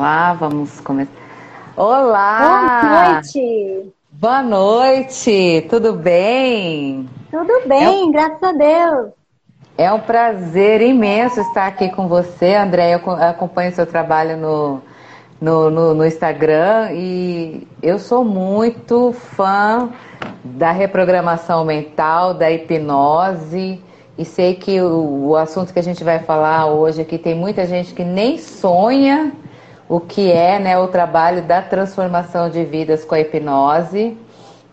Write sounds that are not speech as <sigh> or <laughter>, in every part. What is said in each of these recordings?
Vamos lá, vamos começar. Olá! Boa noite! Boa noite, tudo bem? Tudo bem, é... graças a Deus. É um prazer imenso estar aqui com você, André. Eu acompanho seu trabalho no, no, no, no Instagram e eu sou muito fã da reprogramação mental, da hipnose. E sei que o, o, assunto que a gente vai falar hoje aqui tem muita gente que nem sonha o que é né, o trabalho da transformação de vidas com a hipnose.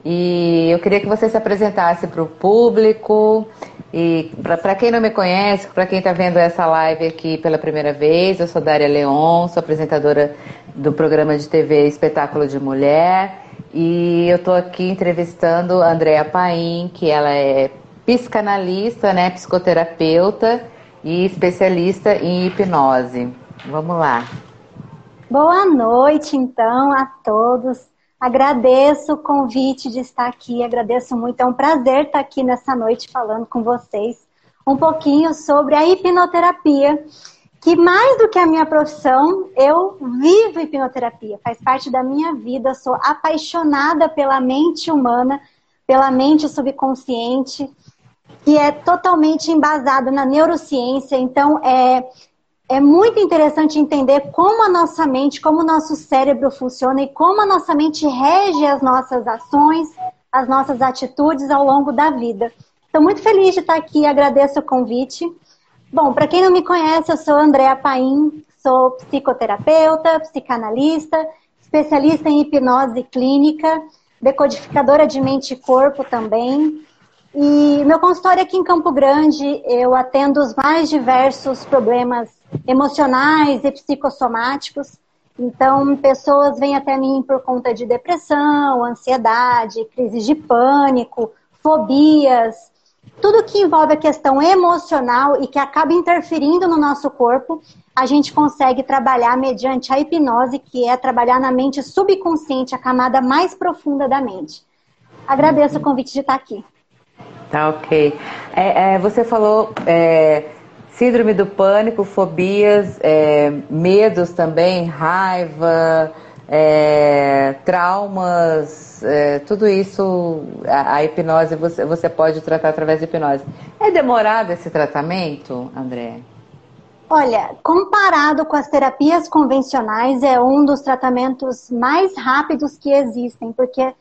E eu queria que você se apresentasse para o público. E para quem não me conhece, para quem está vendo essa live aqui pela primeira vez, eu sou Dária Leon, sou apresentadora do programa de TV Espetáculo de Mulher. E eu estou aqui entrevistando a Andrea Paim, que ela é psicanalista, né, psicoterapeuta e especialista em hipnose. Vamos lá. Boa noite, então, a todos. Agradeço o convite de estar aqui, agradeço muito. É um prazer estar aqui nessa noite falando com vocês um pouquinho sobre a hipnoterapia, que mais do que a minha profissão, eu vivo hipnoterapia, faz parte da minha vida, sou apaixonada pela mente humana, pela mente subconsciente que é totalmente embasado na neurociência. Então, é, é muito interessante entender como a nossa mente, como o nosso cérebro funciona e como a nossa mente rege as nossas ações, as nossas atitudes ao longo da vida. Estou muito feliz de estar aqui, agradeço o convite. Bom, para quem não me conhece, eu sou Andréa Paim, sou psicoterapeuta, psicanalista, especialista em hipnose clínica, decodificadora de mente e corpo também. E meu consultório aqui em Campo Grande, eu atendo os mais diversos problemas emocionais e psicossomáticos. Então, pessoas vêm até mim por conta de depressão, ansiedade, crises de pânico, fobias, tudo que envolve a questão emocional e que acaba interferindo no nosso corpo, a gente consegue trabalhar mediante a hipnose, que é trabalhar na mente subconsciente, a camada mais profunda da mente. Agradeço o convite de estar aqui. Tá ok. É, é, você falou é, síndrome do pânico, fobias, é, medos também, raiva, é, traumas, é, tudo isso, a, a, hipnose você, você pode tratar através de hipnose. É demorado esse tratamento, André? Olha, comparado com as terapias convencionais, é um dos tratamentos mais rápidos que existem, porque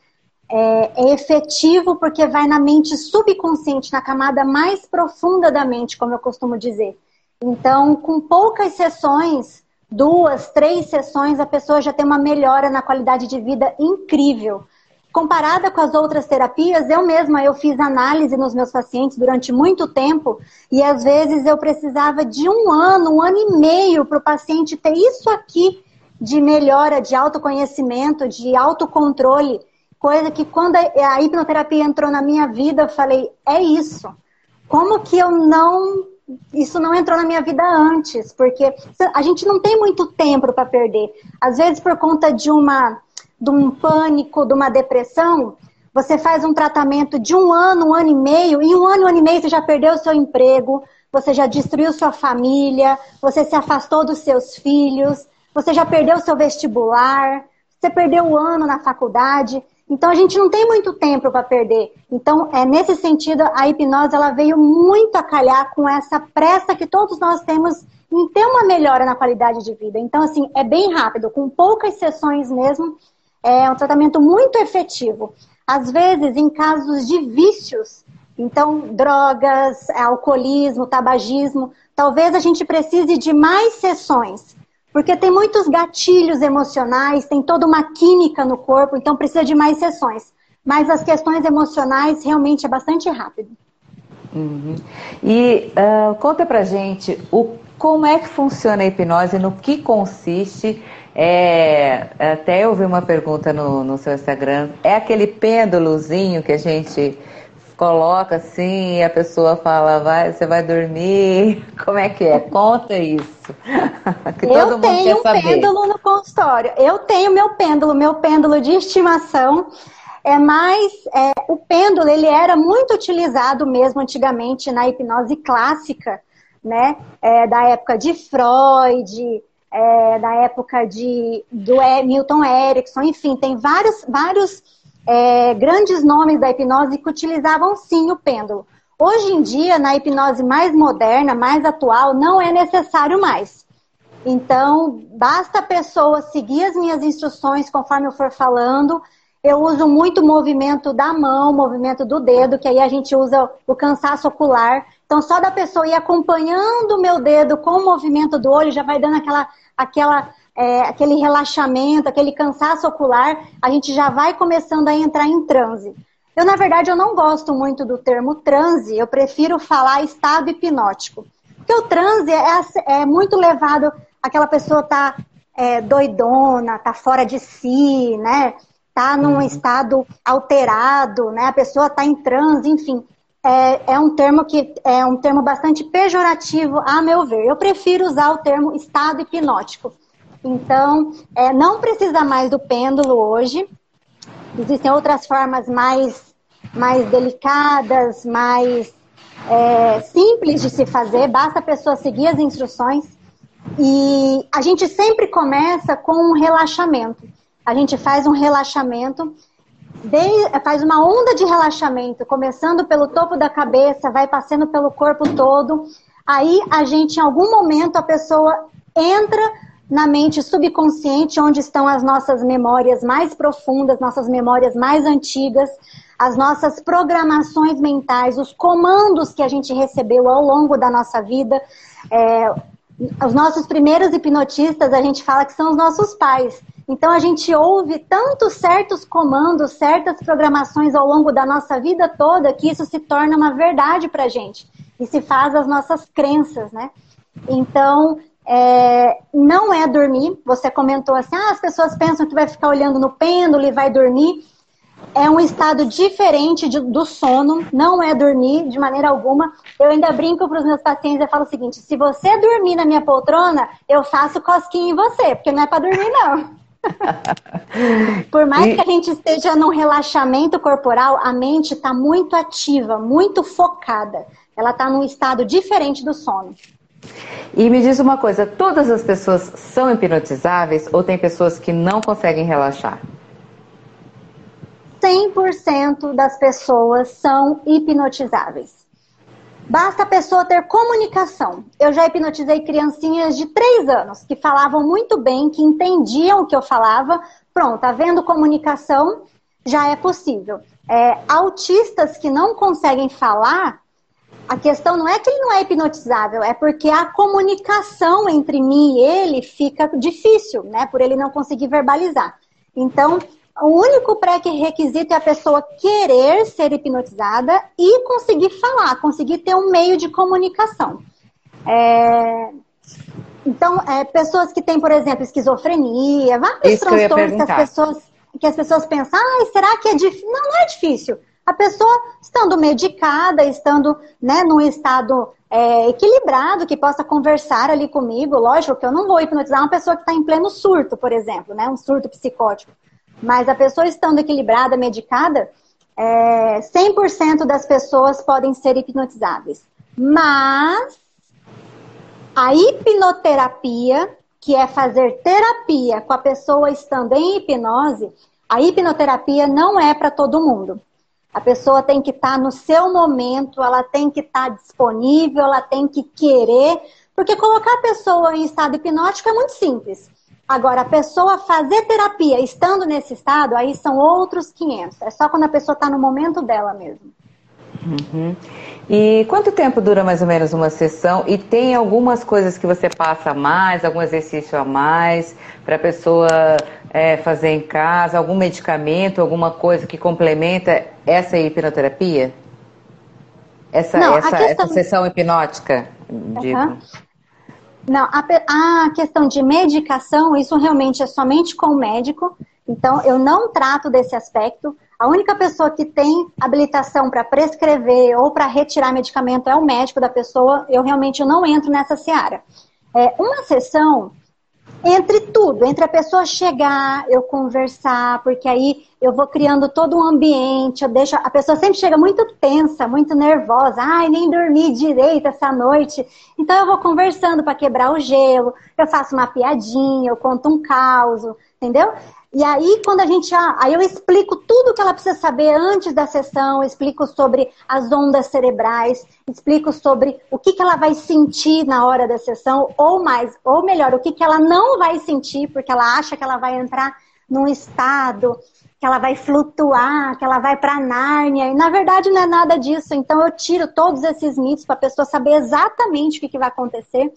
é, é, efetivo porque vai na mente subconsciente, na camada mais profunda da mente, como eu costumo dizer. Então, com poucas sessões, duas, três sessões, a pessoa já tem uma melhora na qualidade de vida incrível. Comparada com as outras terapias, eu mesma eu fiz análise nos meus pacientes durante muito tempo e às vezes eu precisava de um ano, um ano e meio para o paciente ter isso aqui de melhora, de autoconhecimento, de autocontrole coisa que quando a hipnoterapia entrou na minha vida, eu falei, é isso. Como que eu não. Isso não entrou na minha vida antes? Porque a gente não tem muito tempo para perder. Às vezes, por conta de uma de um pânico, de uma depressão, você faz um tratamento de um ano, um ano e meio, e um ano, um ano e meio você já perdeu o seu emprego, você já destruiu sua família, você se afastou dos seus filhos, você já perdeu o seu vestibular, você perdeu um ano na faculdade. Então a gente não tem muito tempo para perder. Então, é nesse sentido, a hipnose ela veio muito a calhar com essa pressa que todos nós temos em ter uma melhora na qualidade de vida. Então, assim, é bem rápido, com poucas sessões mesmo, é um tratamento muito efetivo. Às vezes, em casos de vícios, então, drogas, alcoolismo, tabagismo, talvez a gente precise de mais sessões. Porque tem muitos gatilhos emocionais, tem toda uma química no corpo, então precisa de mais sessões. Mas as questões emocionais realmente é bastante rápido. Uhum. E uh, conta pra gente o, como é que funciona a hipnose, no que consiste. É, até eu vi uma pergunta no, no seu Instagram. É aquele pêndulozinho que a gente coloca assim e a pessoa fala, vai, você vai dormir. <laughs> Como é que é? Conta isso. <laughs> que eu tenho um pêndulo no consultório. Eu tenho meu pêndulo, meu pêndulo de estimação. É mais, é, o pêndulo ele era muito utilizado mesmo antigamente na hipnose clássica, né? É, da época de Freud, é, da época de, do Milton Erickson, enfim, tem vários, vários é, grandes nomes da hipnose que utilizavam sim o pêndulo. Hoje em dia, na hipnose mais moderna, mais atual, não é necessário mais. Então, basta a pessoa seguir as minhas instruções conforme eu for falando. Eu uso muito o movimento da mão, movimento do dedo, que aí a gente usa o cansaço ocular. Então, só da pessoa ir acompanhando o meu dedo com o movimento do olho, já vai dando aquela, aquela, é, aquele relaxamento, aquele cansaço ocular, a gente já vai começando a entrar em transe. Eu, na verdade, eu não gosto muito do termo transe, eu prefiro falar estado hipnótico. Porque o transe é, é muito levado, aquela pessoa tá é, doidona, tá fora de si, né? Tá num uhum. estado alterado, né? A pessoa tá em transe, enfim é, é, um termo que é um termo bastante pejorativo, a meu ver. Eu prefiro usar o termo estado hipnótico. Então, é, não precisa mais do pêndulo hoje. Existem outras formas mais, mais delicadas, mais é, simples de se fazer. Basta a pessoa seguir as instruções. E a gente sempre começa com um relaxamento. A gente faz um relaxamento faz uma onda de relaxamento, começando pelo topo da cabeça, vai passando pelo corpo todo. Aí a gente, em algum momento, a pessoa entra na mente subconsciente, onde estão as nossas memórias mais profundas, nossas memórias mais antigas, as nossas programações mentais, os comandos que a gente recebeu ao longo da nossa vida. É, os nossos primeiros hipnotistas, a gente fala que são os nossos pais. Então a gente ouve tantos certos comandos, certas programações ao longo da nossa vida toda que isso se torna uma verdade para gente e se faz as nossas crenças, né? Então é, não é dormir. Você comentou assim, ah, as pessoas pensam que vai ficar olhando no pêndulo e vai dormir. É um estado diferente de, do sono, não é dormir de maneira alguma. Eu ainda brinco para os meus pacientes e falo o seguinte: se você dormir na minha poltrona, eu faço cosquinha em você, porque não é para dormir, não. <laughs> Por mais e... que a gente esteja num relaxamento corporal, a mente está muito ativa, muito focada. Ela está num estado diferente do sono. E me diz uma coisa: todas as pessoas são hipnotizáveis ou tem pessoas que não conseguem relaxar? 100% das pessoas são hipnotizáveis. Basta a pessoa ter comunicação. Eu já hipnotizei criancinhas de três anos que falavam muito bem, que entendiam o que eu falava. Pronto, havendo comunicação, já é possível. É, autistas que não conseguem falar, a questão não é que ele não é hipnotizável, é porque a comunicação entre mim e ele fica difícil, né? Por ele não conseguir verbalizar. Então, o único pré-requisito é a pessoa querer ser hipnotizada e conseguir falar, conseguir ter um meio de comunicação. É... Então, é, pessoas que têm, por exemplo, esquizofrenia, vários transtornos que, que, as pessoas, que as pessoas pensam, ah, será que é difícil? Não, não é difícil. A pessoa estando medicada, estando né, num estado é, equilibrado, que possa conversar ali comigo, lógico que eu não vou hipnotizar uma pessoa que está em pleno surto, por exemplo, né, um surto psicótico. Mas a pessoa estando equilibrada, medicada, é, 100% das pessoas podem ser hipnotizáveis. Mas a hipnoterapia, que é fazer terapia com a pessoa estando em hipnose, a hipnoterapia não é para todo mundo. A pessoa tem que estar tá no seu momento, ela tem que estar tá disponível, ela tem que querer, porque colocar a pessoa em estado hipnótico é muito simples. Agora, a pessoa fazer terapia estando nesse estado, aí são outros 500. É só quando a pessoa está no momento dela mesmo. Uhum. E quanto tempo dura mais ou menos uma sessão? E tem algumas coisas que você passa a mais, algum exercício a mais para a pessoa é, fazer em casa, algum medicamento, alguma coisa que complementa essa hipnoterapia? Essa, Não, essa, questão... essa sessão hipnótica? Digo. Uhum. Não, a, a questão de medicação, isso realmente é somente com o médico. Então, eu não trato desse aspecto. A única pessoa que tem habilitação para prescrever ou para retirar medicamento é o médico da pessoa. Eu realmente não entro nessa seara. É, uma sessão, entre tudo, entre a pessoa chegar, eu conversar, porque aí eu vou criando todo um ambiente, eu deixo, a pessoa sempre chega muito tensa, muito nervosa, ai, nem dormi direito essa noite. Então eu vou conversando para quebrar o gelo, eu faço uma piadinha, eu conto um caos, entendeu? E aí, quando a gente. Ah, aí eu explico tudo que ela precisa saber antes da sessão, explico sobre as ondas cerebrais, explico sobre o que, que ela vai sentir na hora da sessão, ou mais, ou melhor, o que, que ela não vai sentir, porque ela acha que ela vai entrar num estado, que ela vai flutuar, que ela vai para Nárnia. E na verdade não é nada disso. Então eu tiro todos esses mitos para a pessoa saber exatamente o que, que vai acontecer.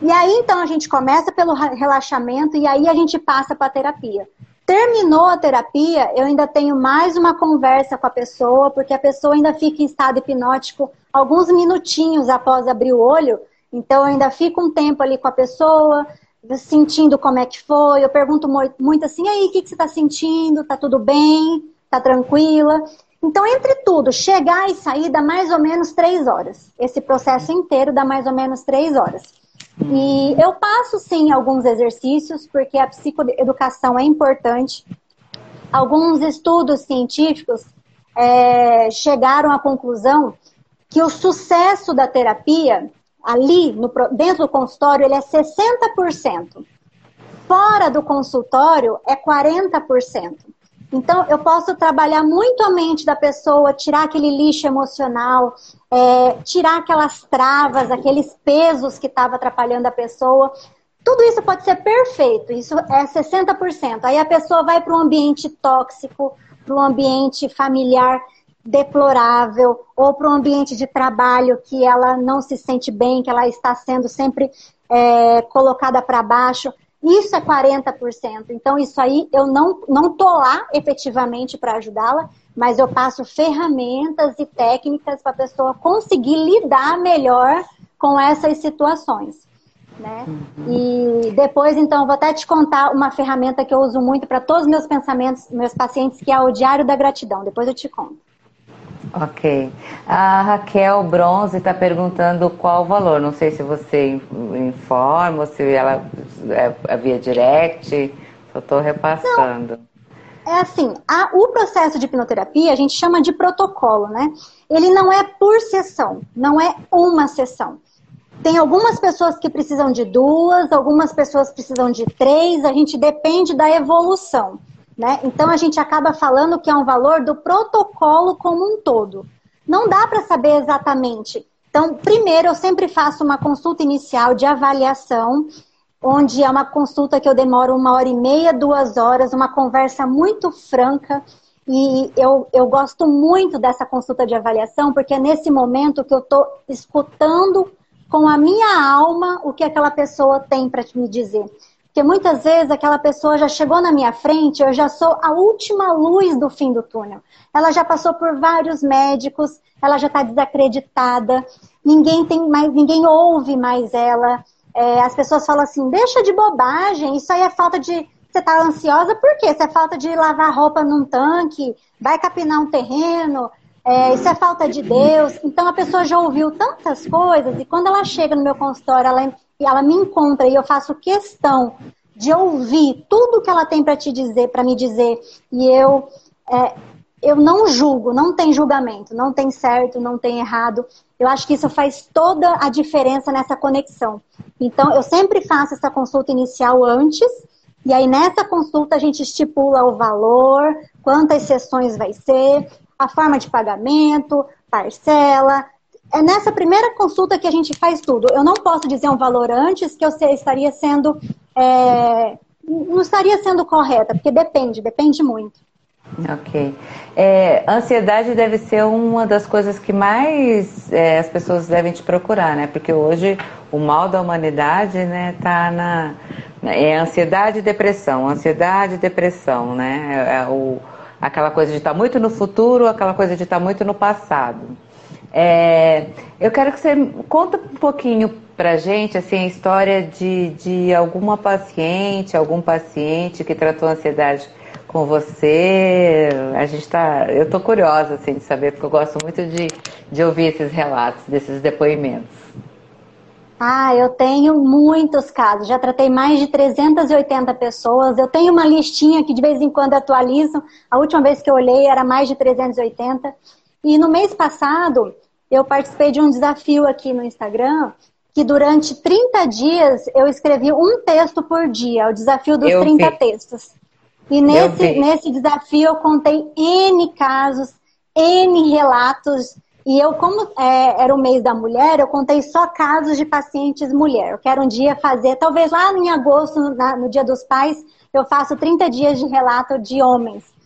E aí, então, a gente começa pelo relaxamento e aí a gente passa para a terapia. Terminou a terapia, eu ainda tenho mais uma conversa com a pessoa, porque a pessoa ainda fica em estado hipnótico alguns minutinhos após abrir o olho. Então, eu ainda fico um tempo ali com a pessoa, sentindo como é que foi. Eu pergunto muito assim: aí, o que, que você está sentindo? Tá tudo bem? Tá tranquila? Então, entre tudo, chegar e sair dá mais ou menos três horas. Esse processo inteiro dá mais ou menos três horas. E eu passo sim alguns exercícios, porque a psicoeducação é importante. Alguns estudos científicos é, chegaram à conclusão que o sucesso da terapia ali no, dentro do consultório ele é 60%. Fora do consultório é 40%. Então, eu posso trabalhar muito a mente da pessoa, tirar aquele lixo emocional, é, tirar aquelas travas, aqueles pesos que estavam atrapalhando a pessoa. Tudo isso pode ser perfeito, isso é 60%. Aí a pessoa vai para um ambiente tóxico, para um ambiente familiar deplorável, ou para um ambiente de trabalho que ela não se sente bem, que ela está sendo sempre é, colocada para baixo. Isso é 40%. Então, isso aí eu não, não tô lá efetivamente para ajudá-la, mas eu passo ferramentas e técnicas para a pessoa conseguir lidar melhor com essas situações. Né? Uhum. E depois, então, vou até te contar uma ferramenta que eu uso muito para todos os meus pensamentos, meus pacientes, que é o Diário da Gratidão. Depois eu te conto. Ok. A Raquel Bronze está perguntando qual o valor. Não sei se você informa, se ela é, é via direct. Só estou repassando. Não. É assim, a, o processo de hipnoterapia a gente chama de protocolo, né? Ele não é por sessão, não é uma sessão. Tem algumas pessoas que precisam de duas, algumas pessoas precisam de três, a gente depende da evolução. Né? Então a gente acaba falando que é um valor do protocolo como um todo. Não dá para saber exatamente. Então, primeiro eu sempre faço uma consulta inicial de avaliação, onde é uma consulta que eu demoro uma hora e meia, duas horas, uma conversa muito franca. E eu, eu gosto muito dessa consulta de avaliação, porque é nesse momento que eu estou escutando com a minha alma o que aquela pessoa tem para me dizer. Porque muitas vezes aquela pessoa já chegou na minha frente, eu já sou a última luz do fim do túnel. Ela já passou por vários médicos, ela já está desacreditada, ninguém tem mais, ninguém ouve mais ela. É, as pessoas falam assim, deixa de bobagem, isso aí é falta de. Você está ansiosa por quê? Isso é falta de lavar roupa num tanque, vai capinar um terreno, é, isso é falta de Deus. Então a pessoa já ouviu tantas coisas e quando ela chega no meu consultório, ela e ela me encontra e eu faço questão de ouvir tudo que ela tem para te dizer, para me dizer, e eu é, eu não julgo, não tem julgamento, não tem certo, não tem errado. Eu acho que isso faz toda a diferença nessa conexão. Então, eu sempre faço essa consulta inicial antes, e aí nessa consulta a gente estipula o valor, quantas sessões vai ser, a forma de pagamento, parcela, é nessa primeira consulta que a gente faz tudo. Eu não posso dizer um valor antes que eu estaria sendo. É, não estaria sendo correta, porque depende, depende muito. Ok. É, ansiedade deve ser uma das coisas que mais é, as pessoas devem te procurar, né? Porque hoje o mal da humanidade, né, tá na é ansiedade e depressão, ansiedade e depressão, né? É, é o, aquela coisa de estar tá muito no futuro, aquela coisa de estar tá muito no passado. É, eu quero que você conta um pouquinho pra gente assim, a história de, de alguma paciente, algum paciente que tratou ansiedade com você. A gente tá. Eu tô curiosa assim, de saber, porque eu gosto muito de, de ouvir esses relatos, desses depoimentos. Ah, eu tenho muitos casos. Já tratei mais de 380 pessoas. Eu tenho uma listinha que de vez em quando atualizo. A última vez que eu olhei era mais de 380. E no mês passado, eu participei de um desafio aqui no Instagram que durante 30 dias eu escrevi um texto por dia, o desafio dos eu 30 vi. textos. E nesse, nesse desafio eu contei N casos, N relatos e eu, como é, era o mês da mulher, eu contei só casos de pacientes mulher. Eu quero um dia fazer, talvez lá em agosto, na, no Dia dos Pais, eu faço 30 dias de relato de homens.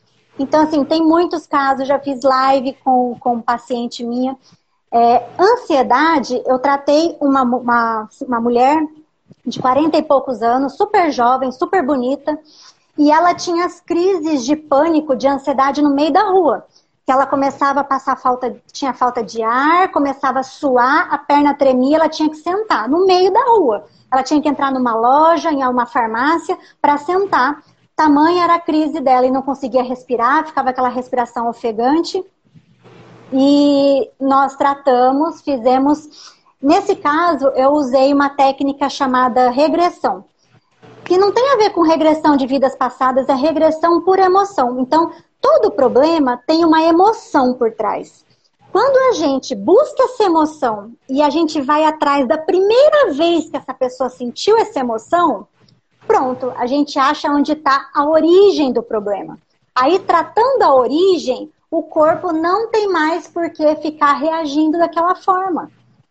Então, assim, tem muitos casos, já fiz live com, com um paciente minha. É, ansiedade, eu tratei uma, uma, uma mulher de 40 e poucos anos, super jovem, super bonita, e ela tinha as crises de pânico, de ansiedade no meio da rua que ela começava a passar falta, tinha falta de ar, começava a suar, a perna tremia, ela tinha que sentar no meio da rua. Ela tinha que entrar numa loja, em uma farmácia, para sentar. Tamanha era a crise dela e não conseguia respirar, ficava aquela respiração ofegante. E nós tratamos, fizemos. Nesse caso, eu usei uma técnica chamada regressão que não tem a ver com regressão de vidas passadas, é regressão por emoção. Então, todo problema tem uma emoção por trás. Quando a gente busca essa emoção e a gente vai atrás da primeira vez que essa pessoa sentiu essa emoção, pronto, a gente acha onde está a origem do problema. Aí, tratando a origem, o corpo não tem mais por que ficar reagindo daquela forma.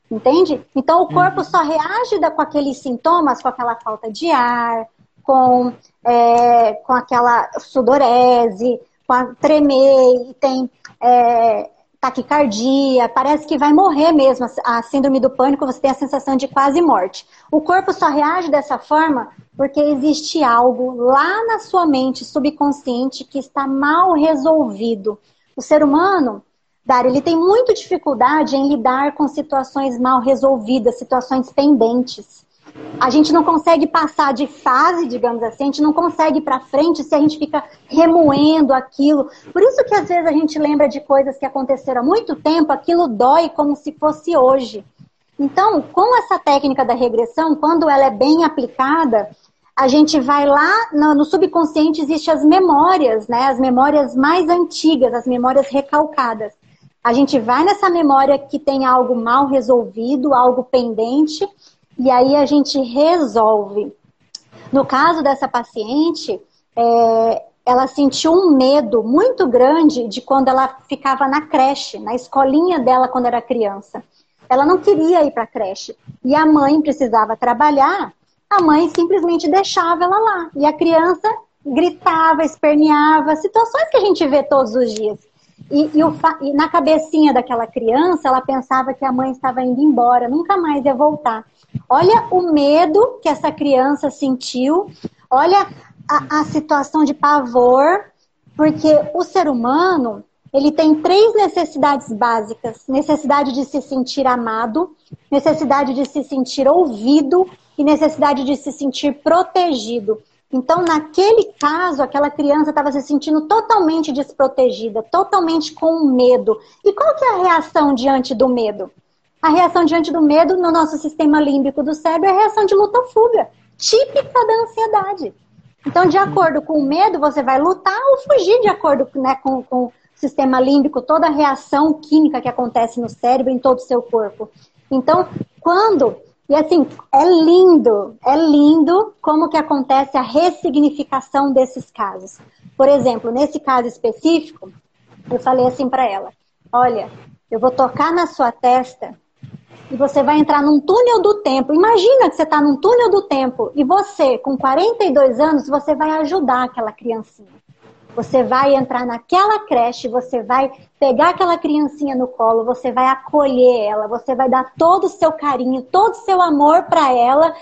Entende? Então, o corpo uhum. só reage com aqueles sintomas, com aquela falta de ar, com, é, com aquela sudorese, tremer e tem é, taquicardia, parece que vai morrer mesmo. A síndrome do pânico, você tem a sensação de quase morte. O corpo só reage dessa forma porque existe algo lá na sua mente subconsciente que está mal resolvido. O ser humano, Dari, ele tem muita dificuldade em lidar com situações mal resolvidas, situações pendentes a gente não consegue passar de fase, digamos assim, a gente não consegue ir para frente se a gente fica remoendo aquilo. Por isso que às vezes a gente lembra de coisas que aconteceram há muito tempo, aquilo dói como se fosse hoje. Então, com essa técnica da regressão, quando ela é bem aplicada, a gente vai lá no, no subconsciente existem as memórias, né? As memórias mais antigas, as memórias recalcadas. A gente vai nessa memória que tem algo mal resolvido, algo pendente, e aí a gente resolve. No caso dessa paciente, é, ela sentiu um medo muito grande de quando ela ficava na creche, na escolinha dela quando era criança. Ela não queria ir para a creche. E a mãe precisava trabalhar, a mãe simplesmente deixava ela lá. E a criança gritava, esperneava, situações que a gente vê todos os dias. E, e, o, e, na cabecinha daquela criança, ela pensava que a mãe estava indo embora, nunca mais ia voltar. Olha o medo que essa criança sentiu, olha a, a situação de pavor, porque o ser humano ele tem três necessidades básicas: necessidade de se sentir amado, necessidade de se sentir ouvido e necessidade de se sentir protegido. Então, naquele caso, aquela criança estava se sentindo totalmente desprotegida, totalmente com medo. E qual que é a reação diante do medo? A reação diante do medo no nosso sistema límbico do cérebro é a reação de luta ou fuga, típica da ansiedade. Então, de acordo com o medo, você vai lutar ou fugir de acordo né, com, com o sistema límbico, toda a reação química que acontece no cérebro, em todo o seu corpo. Então, quando. E assim, é lindo, é lindo como que acontece a ressignificação desses casos. Por exemplo, nesse caso específico, eu falei assim para ela: olha, eu vou tocar na sua testa e você vai entrar num túnel do tempo. Imagina que você está num túnel do tempo e você, com 42 anos, você vai ajudar aquela criancinha. Você vai entrar naquela creche, você vai pegar aquela criancinha no colo, você vai acolher ela, você vai dar todo o seu carinho, todo o seu amor para ela,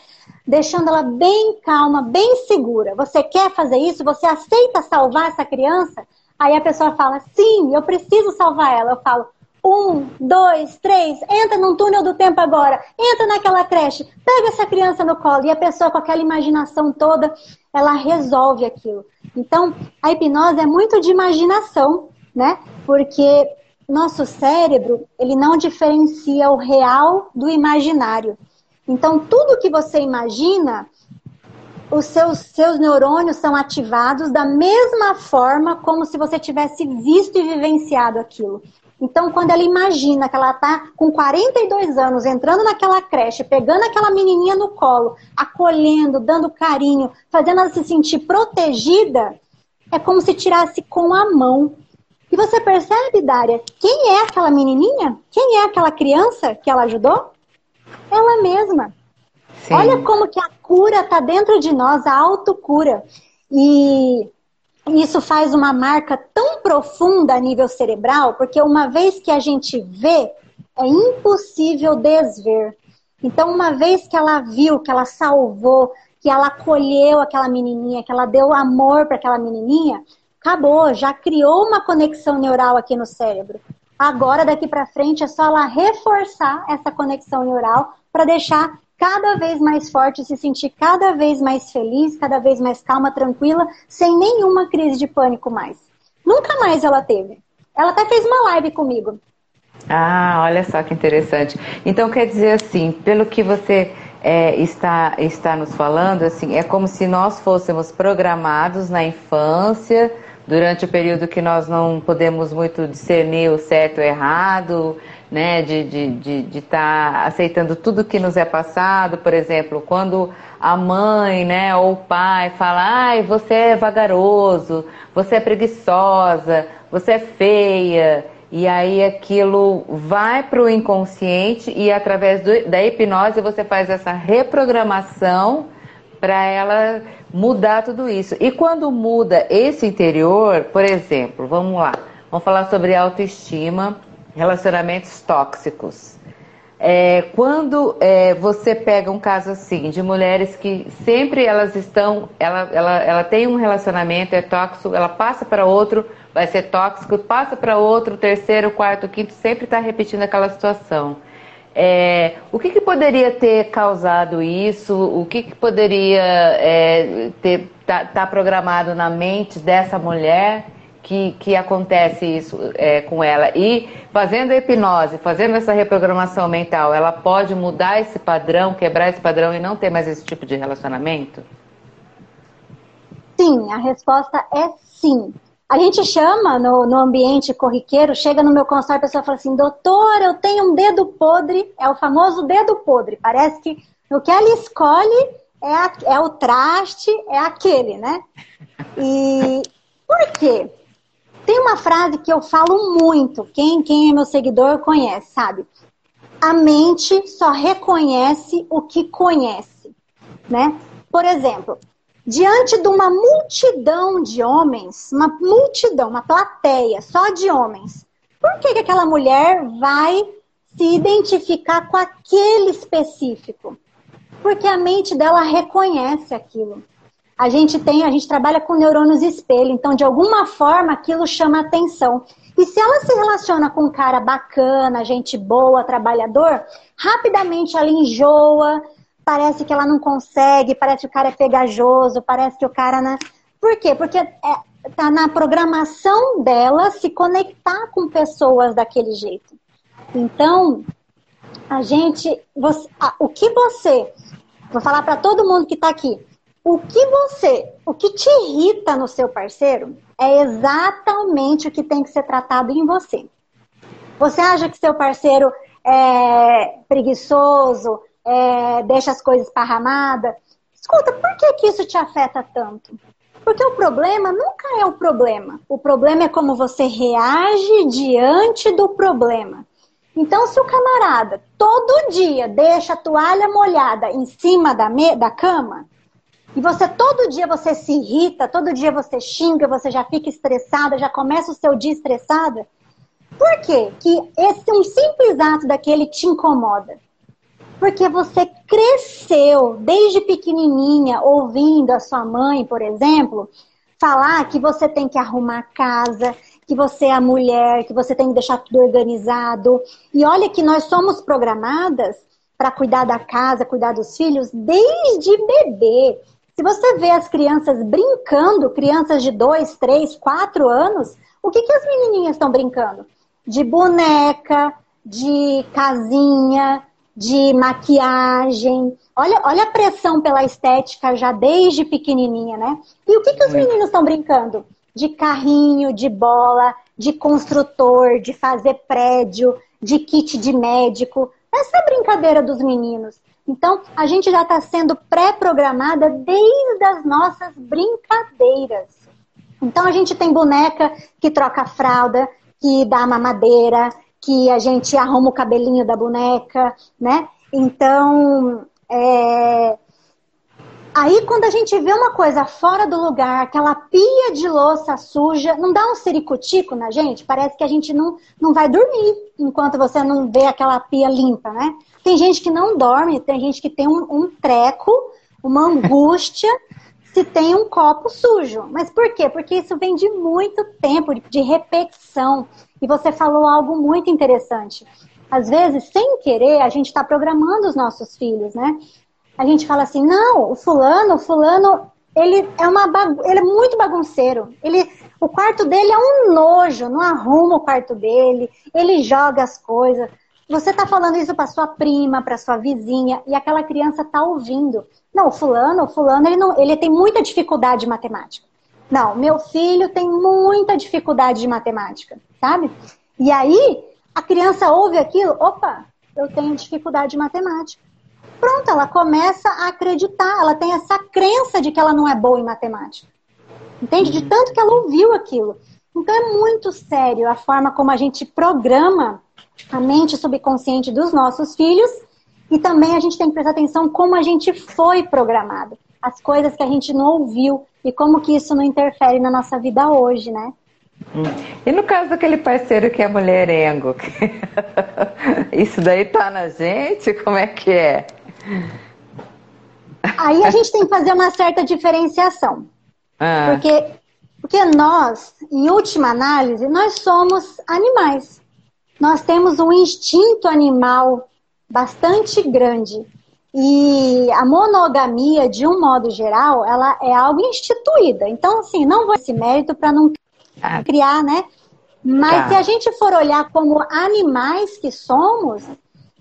deixando ela bem calma, bem segura. Você quer fazer isso? Você aceita salvar essa criança? Aí a pessoa fala: Sim, eu preciso salvar ela. Eu falo: um, dois, três, entra num túnel do tempo agora, entra naquela creche, pega essa criança no colo e a pessoa com aquela imaginação toda, ela resolve aquilo. Então, a hipnose é muito de imaginação, né? Porque nosso cérebro, ele não diferencia o real do imaginário. Então, tudo que você imagina, os seus, seus neurônios são ativados da mesma forma como se você tivesse visto e vivenciado aquilo. Então, quando ela imagina que ela está com 42 anos, entrando naquela creche, pegando aquela menininha no colo, acolhendo, dando carinho, fazendo ela se sentir protegida, é como se tirasse com a mão. E você percebe, Dária, quem é aquela menininha? Quem é aquela criança que ela ajudou? Ela mesma. Sim. Olha como que a cura está dentro de nós, a autocura. E isso faz uma marca tão profunda a nível cerebral, porque uma vez que a gente vê, é impossível desver. Então, uma vez que ela viu, que ela salvou, que ela acolheu aquela menininha, que ela deu amor para aquela menininha, acabou, já criou uma conexão neural aqui no cérebro. Agora, daqui para frente, é só ela reforçar essa conexão neural para deixar cada vez mais forte, se sentir cada vez mais feliz, cada vez mais calma, tranquila, sem nenhuma crise de pânico mais. Nunca mais ela teve. Ela até fez uma live comigo. Ah, olha só que interessante. Então quer dizer assim, pelo que você é, está, está nos falando, assim, é como se nós fôssemos programados na infância, durante o período que nós não podemos muito discernir o certo e o errado, né, de estar de, de, de tá aceitando tudo que nos é passado, por exemplo, quando a mãe, né, ou o pai fala, ai, você é vagaroso, você é preguiçosa, você é feia, e aí aquilo vai para o inconsciente e através do, da hipnose você faz essa reprogramação para ela mudar tudo isso. E quando muda esse interior, por exemplo, vamos lá, vamos falar sobre autoestima relacionamentos tóxicos. É, quando é, você pega um caso assim de mulheres que sempre elas estão, ela, ela, ela tem um relacionamento, é tóxico, ela passa para outro, vai ser tóxico, passa para outro, terceiro, quarto, quinto, sempre está repetindo aquela situação. É, o que, que, poderia ter causado isso? O que, que poderia é, ter tá, tá programado na mente dessa mulher? Que, que acontece isso é, com ela. E fazendo a hipnose, fazendo essa reprogramação mental, ela pode mudar esse padrão, quebrar esse padrão e não ter mais esse tipo de relacionamento? Sim, a resposta é sim. A gente chama no, no ambiente corriqueiro, chega no meu consultório, a pessoa fala assim, doutor, eu tenho um dedo podre, é o famoso dedo podre. Parece que o que ela escolhe é, a, é o traste, é aquele, né? E por quê? Tem uma frase que eu falo muito, quem, quem é meu seguidor conhece, sabe? A mente só reconhece o que conhece, né? Por exemplo, diante de uma multidão de homens, uma multidão, uma plateia só de homens, por que, que aquela mulher vai se identificar com aquele específico? Porque a mente dela reconhece aquilo a gente tem, a gente trabalha com neurônios espelho, então de alguma forma aquilo chama atenção. E se ela se relaciona com um cara bacana, gente boa, trabalhador, rapidamente ela enjoa, parece que ela não consegue, parece que o cara é pegajoso, parece que o cara. Né? Por quê? Porque é, tá na programação dela se conectar com pessoas daquele jeito. Então, a gente. Você, o que você. Vou falar para todo mundo que está aqui o que você, o que te irrita no seu parceiro é exatamente o que tem que ser tratado em você. Você acha que seu parceiro é preguiçoso, é, deixa as coisas parramadas? Escuta, por que, que isso te afeta tanto? Porque o problema nunca é o problema. O problema é como você reage diante do problema. Então, se o camarada todo dia deixa a toalha molhada em cima da, me da cama, e você todo dia você se irrita, todo dia você xinga, você já fica estressada, já começa o seu dia estressada. Por quê? Que esse um simples ato daquele te incomoda? Porque você cresceu desde pequenininha ouvindo a sua mãe, por exemplo, falar que você tem que arrumar a casa, que você é a mulher, que você tem que deixar tudo organizado. E olha que nós somos programadas para cuidar da casa, cuidar dos filhos desde bebê. Se você vê as crianças brincando, crianças de 2, 3, 4 anos, o que, que as menininhas estão brincando? De boneca, de casinha, de maquiagem. Olha, olha a pressão pela estética já desde pequenininha, né? E o que, que os meninos estão brincando? De carrinho, de bola, de construtor, de fazer prédio, de kit de médico. Essa é a brincadeira dos meninos. Então, a gente já está sendo pré-programada desde as nossas brincadeiras. Então, a gente tem boneca que troca fralda, que dá mamadeira, que a gente arruma o cabelinho da boneca, né? Então, é... aí quando a gente vê uma coisa fora do lugar, aquela pia de louça suja, não dá um ciricutico na gente? Parece que a gente não, não vai dormir enquanto você não vê aquela pia limpa, né? Tem gente que não dorme, tem gente que tem um, um treco, uma angústia <laughs> se tem um copo sujo. Mas por quê? Porque isso vem de muito tempo, de repetição. E você falou algo muito interessante. Às vezes, sem querer, a gente está programando os nossos filhos, né? A gente fala assim, não, o fulano, o fulano, ele é uma ele é muito bagunceiro. Ele, o quarto dele é um nojo, não arruma o quarto dele, ele joga as coisas. Você está falando isso para sua prima, para sua vizinha, e aquela criança está ouvindo. Não, o fulano, o fulano, ele, não, ele tem muita dificuldade de matemática. Não, meu filho tem muita dificuldade de matemática, sabe? E aí, a criança ouve aquilo, opa, eu tenho dificuldade de matemática. Pronto, ela começa a acreditar, ela tem essa crença de que ela não é boa em matemática. Entende? De tanto que ela ouviu aquilo. Então é muito sério a forma como a gente programa a mente subconsciente dos nossos filhos e também a gente tem que prestar atenção como a gente foi programado, as coisas que a gente não ouviu e como que isso não interfere na nossa vida hoje, né? Hum. E no caso daquele parceiro que é mulherengo, <laughs> isso daí tá na gente? Como é que é? Aí a gente tem que fazer uma certa diferenciação. Ah. Porque, porque nós, em última análise, nós somos animais nós temos um instinto animal bastante grande. E a monogamia, de um modo geral, ela é algo instituída. Então, assim, não vou esse mérito para não ah. criar, né? Mas tá. se a gente for olhar como animais que somos,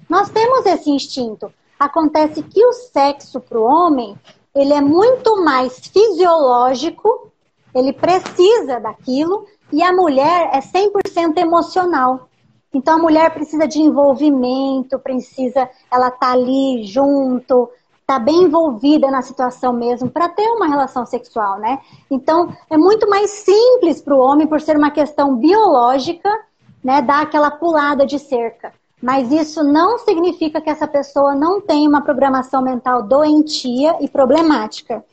nós temos esse instinto. Acontece que o sexo para o homem, ele é muito mais fisiológico, ele precisa daquilo, e a mulher é 100% emocional. Então a mulher precisa de envolvimento, precisa, ela tá ali junto, tá bem envolvida na situação mesmo para ter uma relação sexual, né? Então é muito mais simples para o homem por ser uma questão biológica, né, dar aquela pulada de cerca. Mas isso não significa que essa pessoa não tem uma programação mental doentia e problemática.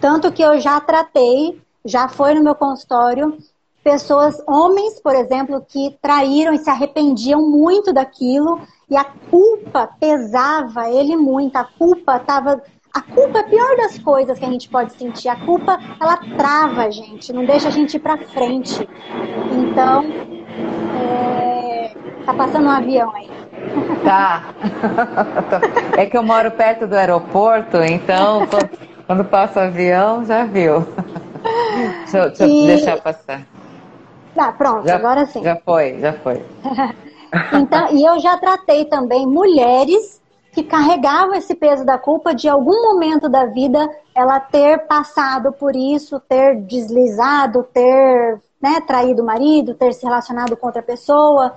Tanto que eu já tratei, já foi no meu consultório pessoas, homens, por exemplo, que traíram e se arrependiam muito daquilo e a culpa pesava ele muito. A culpa estava a culpa é a pior das coisas que a gente pode sentir. A culpa, ela trava a gente, não deixa a gente ir pra frente. Então, é... tá passando um avião aí. Tá. <laughs> É que eu moro perto do aeroporto, então quando passa o avião, já viu. Deixa, eu, deixa e... deixar passar. Tá, pronto, já, agora sim. Já foi, já foi. <laughs> então, e eu já tratei também mulheres que carregavam esse peso da culpa de algum momento da vida ela ter passado por isso, ter deslizado, ter né, traído o marido, ter se relacionado com outra pessoa.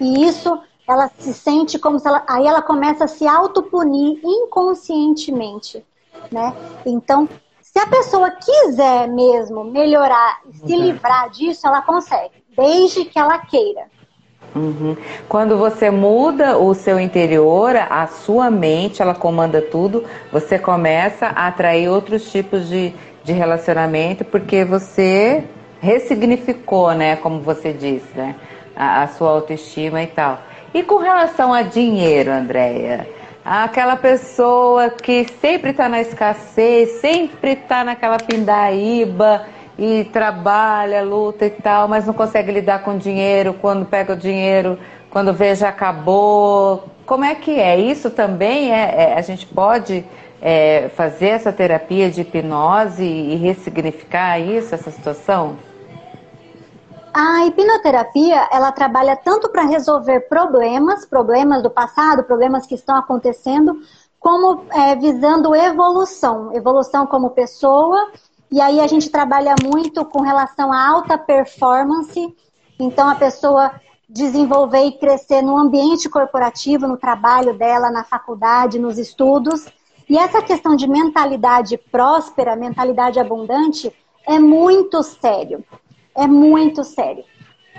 E isso ela se sente como se ela. Aí ela começa a se autopunir inconscientemente. Né? Então, se a pessoa quiser mesmo melhorar e se uhum. livrar disso, ela consegue, desde que ela queira. Uhum. Quando você muda o seu interior, a sua mente, ela comanda tudo, você começa a atrair outros tipos de, de relacionamento, porque você ressignificou, né, como você disse, né, a, a sua autoestima e tal. E com relação a dinheiro, Andréia, aquela pessoa que sempre está na escassez, sempre está naquela pindaíba e trabalha, luta e tal, mas não consegue lidar com dinheiro, quando pega o dinheiro, quando vê já acabou. Como é que é? Isso também é, é a gente pode é, fazer essa terapia de hipnose e ressignificar isso, essa situação? A hipnoterapia, ela trabalha tanto para resolver problemas, problemas do passado, problemas que estão acontecendo, como é, visando evolução, evolução como pessoa. E aí a gente trabalha muito com relação à alta performance. Então a pessoa desenvolver e crescer no ambiente corporativo, no trabalho dela, na faculdade, nos estudos. E essa questão de mentalidade próspera, mentalidade abundante, é muito sério. É muito sério.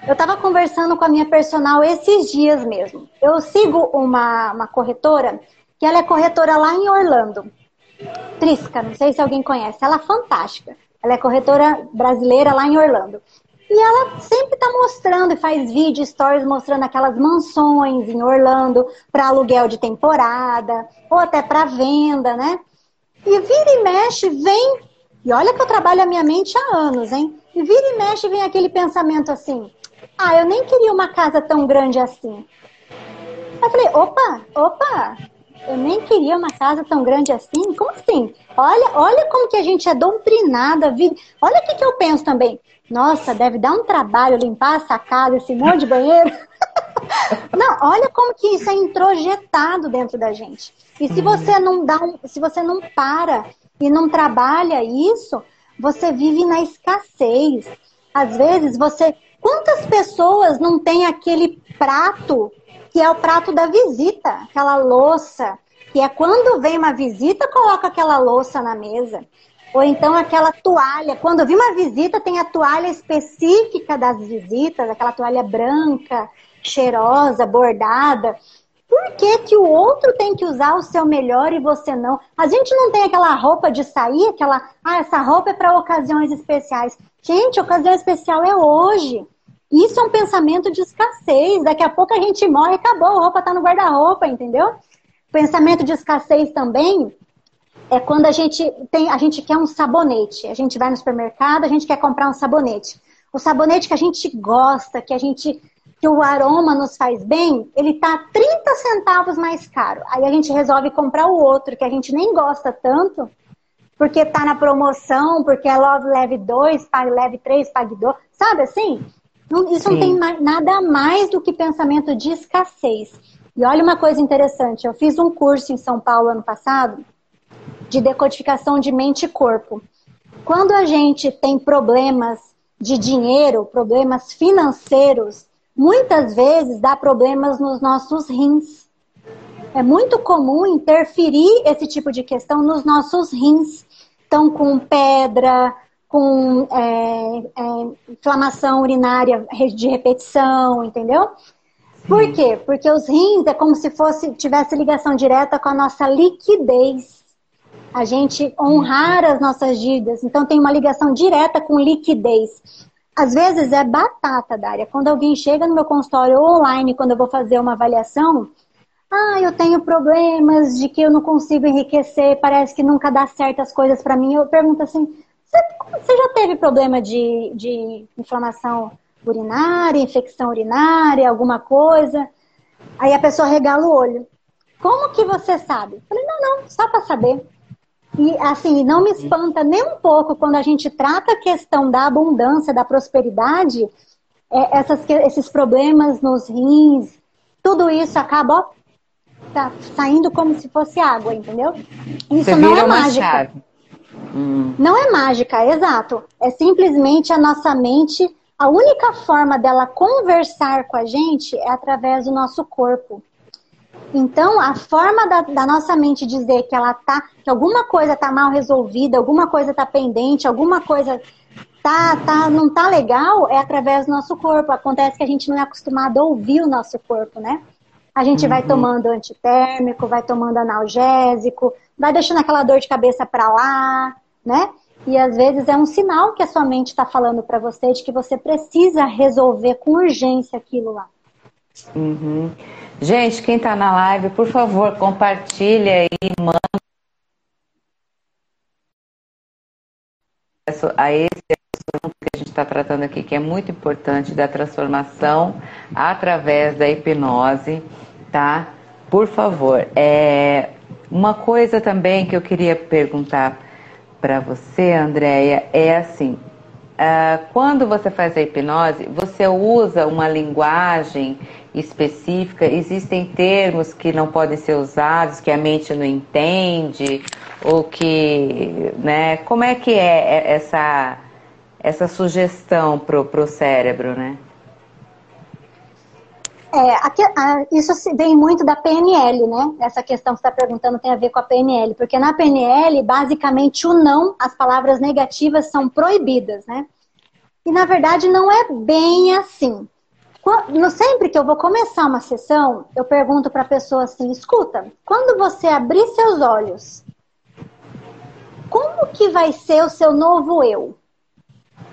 Eu estava conversando com a minha personal esses dias mesmo. Eu sigo uma, uma corretora, que ela é corretora lá em Orlando. Trisca, não sei se alguém conhece. Ela é fantástica. Ela é corretora brasileira lá em Orlando. E ela sempre está mostrando e faz vídeo, stories mostrando aquelas mansões em Orlando para aluguel de temporada ou até para venda, né? E vira e mexe, vem. E olha que eu trabalho a minha mente há anos, hein? E vira e mexe, vem aquele pensamento assim: ah, eu nem queria uma casa tão grande assim. Eu falei: opa, opa, eu nem queria uma casa tão grande assim. Como assim? Olha, olha como que a gente é doutrinada. Olha o que, que eu penso também. Nossa, deve dar um trabalho limpar essa casa, esse monte de banheiro. <laughs> não, olha como que isso é introjetado dentro da gente. E se você não dá um, se você não para e não trabalha isso, você vive na escassez. Às vezes você, quantas pessoas não tem aquele prato que é o prato da visita, aquela louça, que é quando vem uma visita, coloca aquela louça na mesa. Ou então aquela toalha. Quando vi uma visita, tem a toalha específica das visitas, aquela toalha branca, cheirosa, bordada. Por que, que o outro tem que usar o seu melhor e você não? A gente não tem aquela roupa de sair, aquela. Ah, essa roupa é para ocasiões especiais. Gente, ocasião especial é hoje. Isso é um pensamento de escassez. Daqui a pouco a gente morre e acabou, a roupa está no guarda-roupa, entendeu? Pensamento de escassez também é quando a gente tem, a gente quer um sabonete. A gente vai no supermercado, a gente quer comprar um sabonete. O sabonete que a gente gosta, que a gente que o aroma nos faz bem, ele tá 30 centavos mais caro. Aí a gente resolve comprar o outro que a gente nem gosta tanto, porque tá na promoção, porque é Love Leve 2, pague Leve 3, pague 2. Sabe assim? isso Sim. não tem mais, nada mais do que pensamento de escassez. E olha uma coisa interessante, eu fiz um curso em São Paulo ano passado, de decodificação de mente e corpo. Quando a gente tem problemas de dinheiro, problemas financeiros, muitas vezes dá problemas nos nossos rins. É muito comum interferir esse tipo de questão nos nossos rins. Então, com pedra, com é, é, inflamação urinária de repetição, entendeu? Por quê? Porque os rins é como se fosse tivesse ligação direta com a nossa liquidez a gente honrar as nossas dívidas. Então tem uma ligação direta com liquidez. Às vezes é batata, Dária. Quando alguém chega no meu consultório online, quando eu vou fazer uma avaliação, ah, eu tenho problemas de que eu não consigo enriquecer, parece que nunca dá certas coisas para mim. Eu pergunto assim, você já teve problema de, de inflamação urinária, infecção urinária, alguma coisa? Aí a pessoa regala o olho. Como que você sabe? Eu falei, não, não, só para saber. E assim, não me espanta nem um pouco quando a gente trata a questão da abundância, da prosperidade, é, essas, esses problemas nos rins, tudo isso acaba ó, tá saindo como se fosse água, entendeu? Isso Você não é mágica. Hum. Não é mágica, exato. É simplesmente a nossa mente. A única forma dela conversar com a gente é através do nosso corpo. Então, a forma da, da, nossa mente dizer que ela tá, que alguma coisa tá mal resolvida, alguma coisa tá pendente, alguma coisa tá, tá, não tá legal, é através do nosso corpo. Acontece que a gente não é acostumado a ouvir o nosso corpo, né? A gente uhum. vai tomando antitérmico, vai tomando analgésico, vai deixando aquela dor de cabeça para lá, né? E às vezes é um sinal que a sua mente está falando para você de que você precisa resolver com urgência aquilo lá. Uhum. Gente, quem está na live, por favor, compartilhe aí, manda a esse assunto que a gente está tratando aqui, que é muito importante, da transformação através da hipnose, tá? Por favor, é uma coisa também que eu queria perguntar para você, Andréia, é assim, uh, quando você faz a hipnose, você usa uma linguagem específica? Existem termos que não podem ser usados, que a mente não entende? Ou que, né? Como é que é essa, essa sugestão pro, pro cérebro, né? É, aqui, a, isso vem muito da PNL, né? Essa questão que você está perguntando tem a ver com a PNL, porque na PNL, basicamente, o não, as palavras negativas são proibidas, né? E na verdade não é bem assim. Quando, sempre que eu vou começar uma sessão, eu pergunto para a pessoa assim: escuta, quando você abrir seus olhos, como que vai ser o seu novo eu?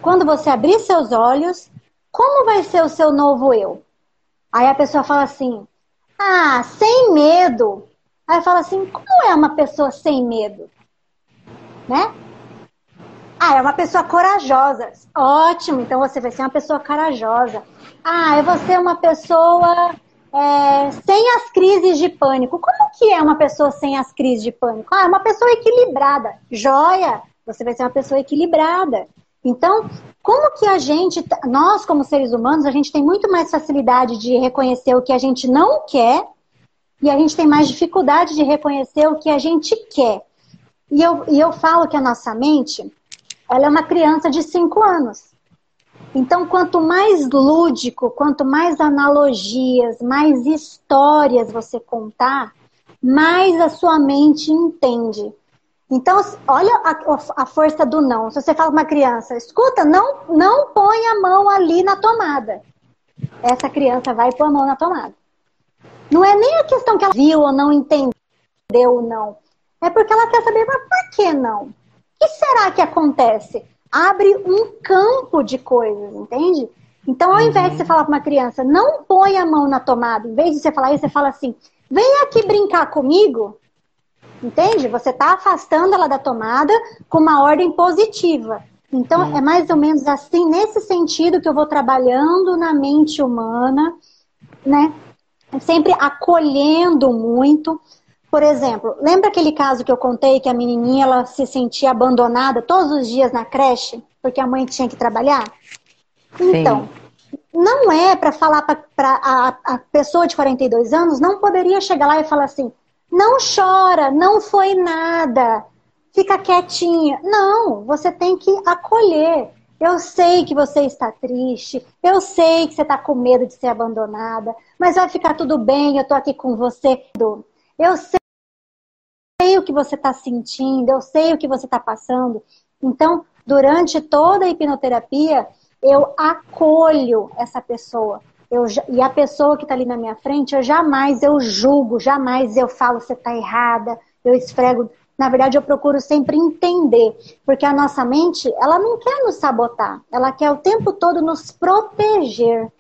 Quando você abrir seus olhos, como vai ser o seu novo eu? Aí a pessoa fala assim: ah, sem medo. Aí fala assim: como é uma pessoa sem medo? Né? Ah, é uma pessoa corajosa. Ótimo, então você vai ser uma pessoa corajosa. Ah, eu vou ser uma pessoa é, sem as crises de pânico. Como que é uma pessoa sem as crises de pânico? Ah, é uma pessoa equilibrada. Joia! Você vai ser uma pessoa equilibrada. Então, como que a gente, nós como seres humanos, a gente tem muito mais facilidade de reconhecer o que a gente não quer e a gente tem mais dificuldade de reconhecer o que a gente quer. E eu, e eu falo que a nossa mente, ela é uma criança de 5 anos. Então, quanto mais lúdico, quanto mais analogias, mais histórias você contar, mais a sua mente entende. Então, olha a, a força do não. Se você fala para uma criança, escuta, não, não põe a mão ali na tomada. Essa criança vai pôr a mão na tomada. Não é nem a questão que ela viu ou não entendeu ou não. É porque ela quer saber, mas por que não? O que será que acontece? Abre um campo de coisas, entende? Então, ao invés de você uhum. falar para uma criança, não põe a mão na tomada, em vez de você falar isso, você fala assim, vem aqui brincar comigo, Entende? Você está afastando ela da tomada com uma ordem positiva. Então, hum. é mais ou menos assim, nesse sentido, que eu vou trabalhando na mente humana, né? Sempre acolhendo muito. Por exemplo, lembra aquele caso que eu contei que a menininha ela se sentia abandonada todos os dias na creche porque a mãe tinha que trabalhar? Então, Sim. não é para falar para a, a pessoa de 42 anos, não poderia chegar lá e falar assim: não chora, não foi nada. Fica quietinha. Não, você tem que acolher. Eu sei que você está triste, eu sei que você está com medo de ser abandonada, mas vai ficar tudo bem, eu estou aqui com você. Eu sei o que você está sentindo, eu sei o que você está passando. Então, durante toda a hipnoterapia, eu acolho essa pessoa eu, e a pessoa que está ali na minha frente, eu jamais eu julgo, jamais eu falo você está errada, eu esfrego. Na verdade, eu procuro sempre entender, porque a nossa mente, ela não quer nos sabotar, ela quer o tempo todo nos proteger.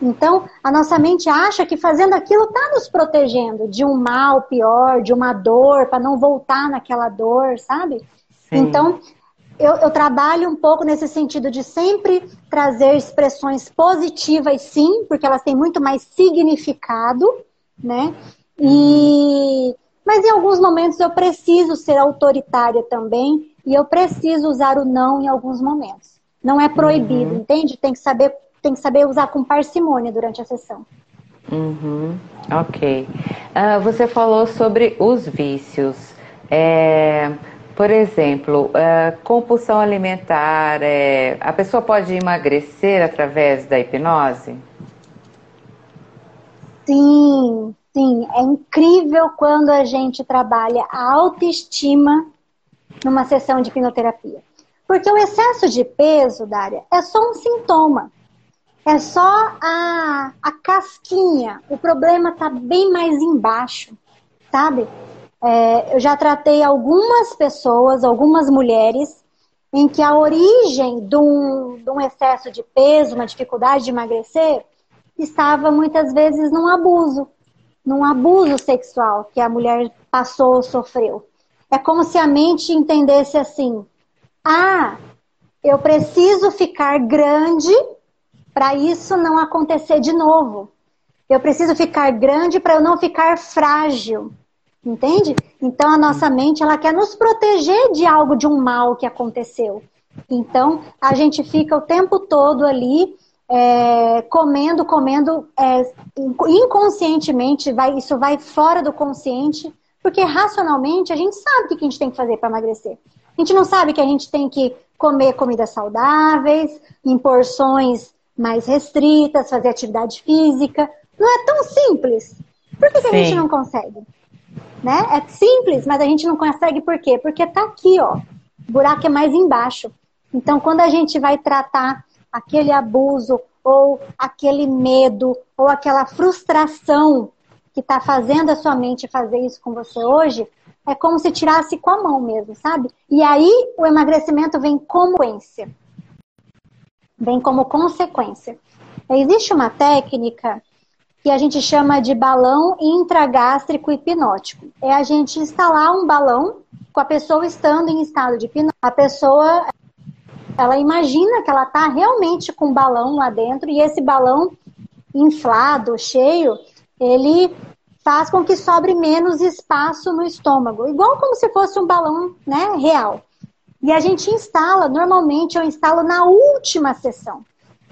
Então, a nossa mente acha que fazendo aquilo está nos protegendo de um mal pior, de uma dor, para não voltar naquela dor, sabe? Sim. Então, eu, eu, trabalho um pouco nesse sentido de sempre trazer expressões positivas, sim, porque elas têm muito mais significado, né? E mas em alguns momentos eu preciso ser autoritária também e eu preciso usar o não em alguns momentos. Não é proibido, uhum. entende? Tem que saber tem que saber usar com parcimônia durante a sessão. Uhum. Ok. Uh, você falou sobre os vícios. É por exemplo, é, compulsão alimentar, é, a pessoa pode emagrecer através da hipnose? Sim, sim. É incrível quando a gente trabalha a autoestima numa sessão de hipnoterapia. Porque o excesso de peso, Dária, é só um sintoma. É só a, a casquinha. O problema está bem mais embaixo, sabe? É, eu já tratei algumas pessoas, algumas mulheres, em que a origem de um, de um excesso de peso, uma dificuldade de emagrecer, estava muitas vezes num abuso, num abuso sexual que a mulher passou ou sofreu. É como se a mente entendesse assim: ah, eu preciso ficar grande para isso não acontecer de novo. Eu preciso ficar grande para eu não ficar frágil. Entende? Então a nossa mente ela quer nos proteger de algo de um mal que aconteceu. Então, a gente fica o tempo todo ali é, comendo, comendo é, inconscientemente, vai, isso vai fora do consciente, porque racionalmente a gente sabe o que a gente tem que fazer para emagrecer. A gente não sabe que a gente tem que comer comidas saudáveis, em porções mais restritas, fazer atividade física. Não é tão simples. Por que, que a gente não consegue? Né? É simples, mas a gente não consegue por quê? Porque tá aqui, ó. O buraco é mais embaixo. Então, quando a gente vai tratar aquele abuso ou aquele medo ou aquela frustração que está fazendo a sua mente fazer isso com você hoje, é como se tirasse com a mão mesmo, sabe? E aí o emagrecimento vem como consequência. Vem como consequência. Existe uma técnica que a gente chama de balão intragástrico hipnótico. É a gente instalar um balão com a pessoa estando em estado de hipnose. A pessoa ela imagina que ela está realmente com um balão lá dentro e esse balão inflado, cheio, ele faz com que sobre menos espaço no estômago, igual como se fosse um balão, né, real. E a gente instala, normalmente eu instalo na última sessão.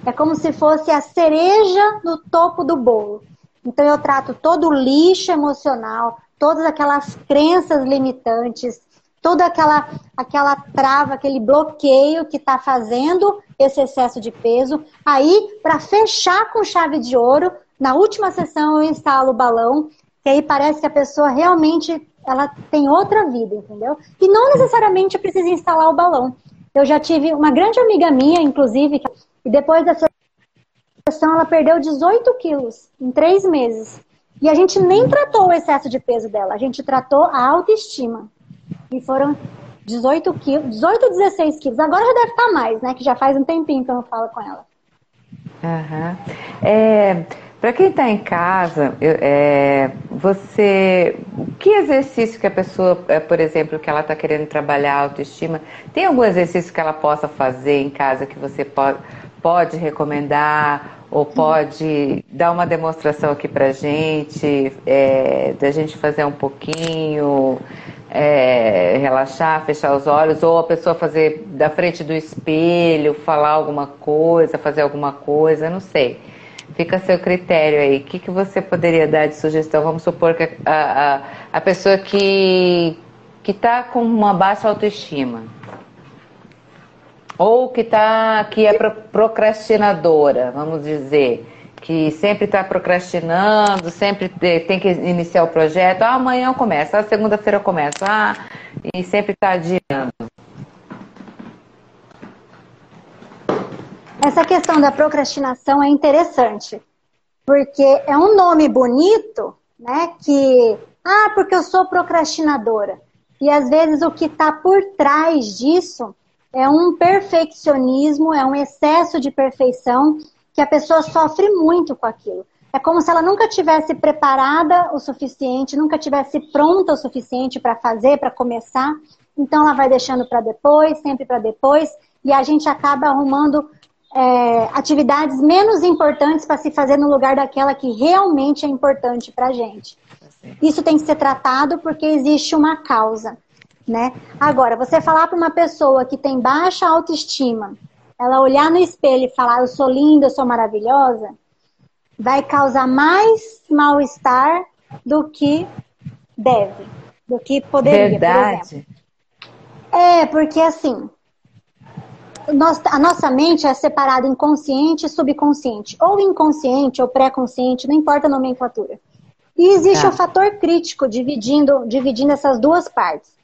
É como se fosse a cereja no topo do bolo. Então eu trato todo o lixo emocional, todas aquelas crenças limitantes, toda aquela, aquela trava, aquele bloqueio que está fazendo esse excesso de peso. Aí, para fechar com chave de ouro, na última sessão eu instalo o balão, que aí parece que a pessoa realmente ela tem outra vida, entendeu? E não necessariamente precisa instalar o balão. Eu já tive uma grande amiga minha, inclusive, e depois dessa sessão ela perdeu 18 quilos em três meses. E a gente nem tratou o excesso de peso dela, a gente tratou a autoestima. E foram 18 quilos, 18 16 quilos. Agora já deve estar mais, né? Que já faz um tempinho que eu não falo com ela. Uhum. É, Para quem está em casa, é, você. Que exercício que a pessoa, é, por exemplo, que ela está querendo trabalhar a autoestima, tem algum exercício que ela possa fazer em casa que você pode, pode recomendar? Ou pode dar uma demonstração aqui para gente, é, da gente fazer um pouquinho? é, relaxar, fechar os olhos, ou a pessoa fazer da frente do espelho, falar alguma coisa, fazer alguma coisa, não sei. Fica a seu critério aí. O que, que você poderia dar de sugestão? Vamos supor que a, a, a pessoa que está com uma baixa autoestima, ou que, tá, que é procrastinadora, vamos dizer que sempre está procrastinando, sempre tem que iniciar o projeto. Ah, amanhã eu começo, ah, segunda-feira eu começo, ah, e sempre está adiando. Essa questão da procrastinação é interessante, porque é um nome bonito, né? Que, ah, porque eu sou procrastinadora. E às vezes o que está por trás disso é um perfeccionismo, é um excesso de perfeição que a pessoa sofre muito com aquilo. É como se ela nunca tivesse preparada o suficiente, nunca tivesse pronta o suficiente para fazer, para começar. Então ela vai deixando para depois, sempre para depois, e a gente acaba arrumando é, atividades menos importantes para se fazer no lugar daquela que realmente é importante para a gente. Isso tem que ser tratado porque existe uma causa, né? Agora, você falar para uma pessoa que tem baixa autoestima, ela olhar no espelho e falar eu sou linda, eu sou maravilhosa, vai causar mais mal-estar do que deve, do que poderia, Verdade. por exemplo. É, porque assim, a nossa mente é separada em consciente e subconsciente, ou inconsciente ou pré-consciente, não importa a nomenclatura. E existe tá. o fator crítico dividindo, dividindo essas duas partes.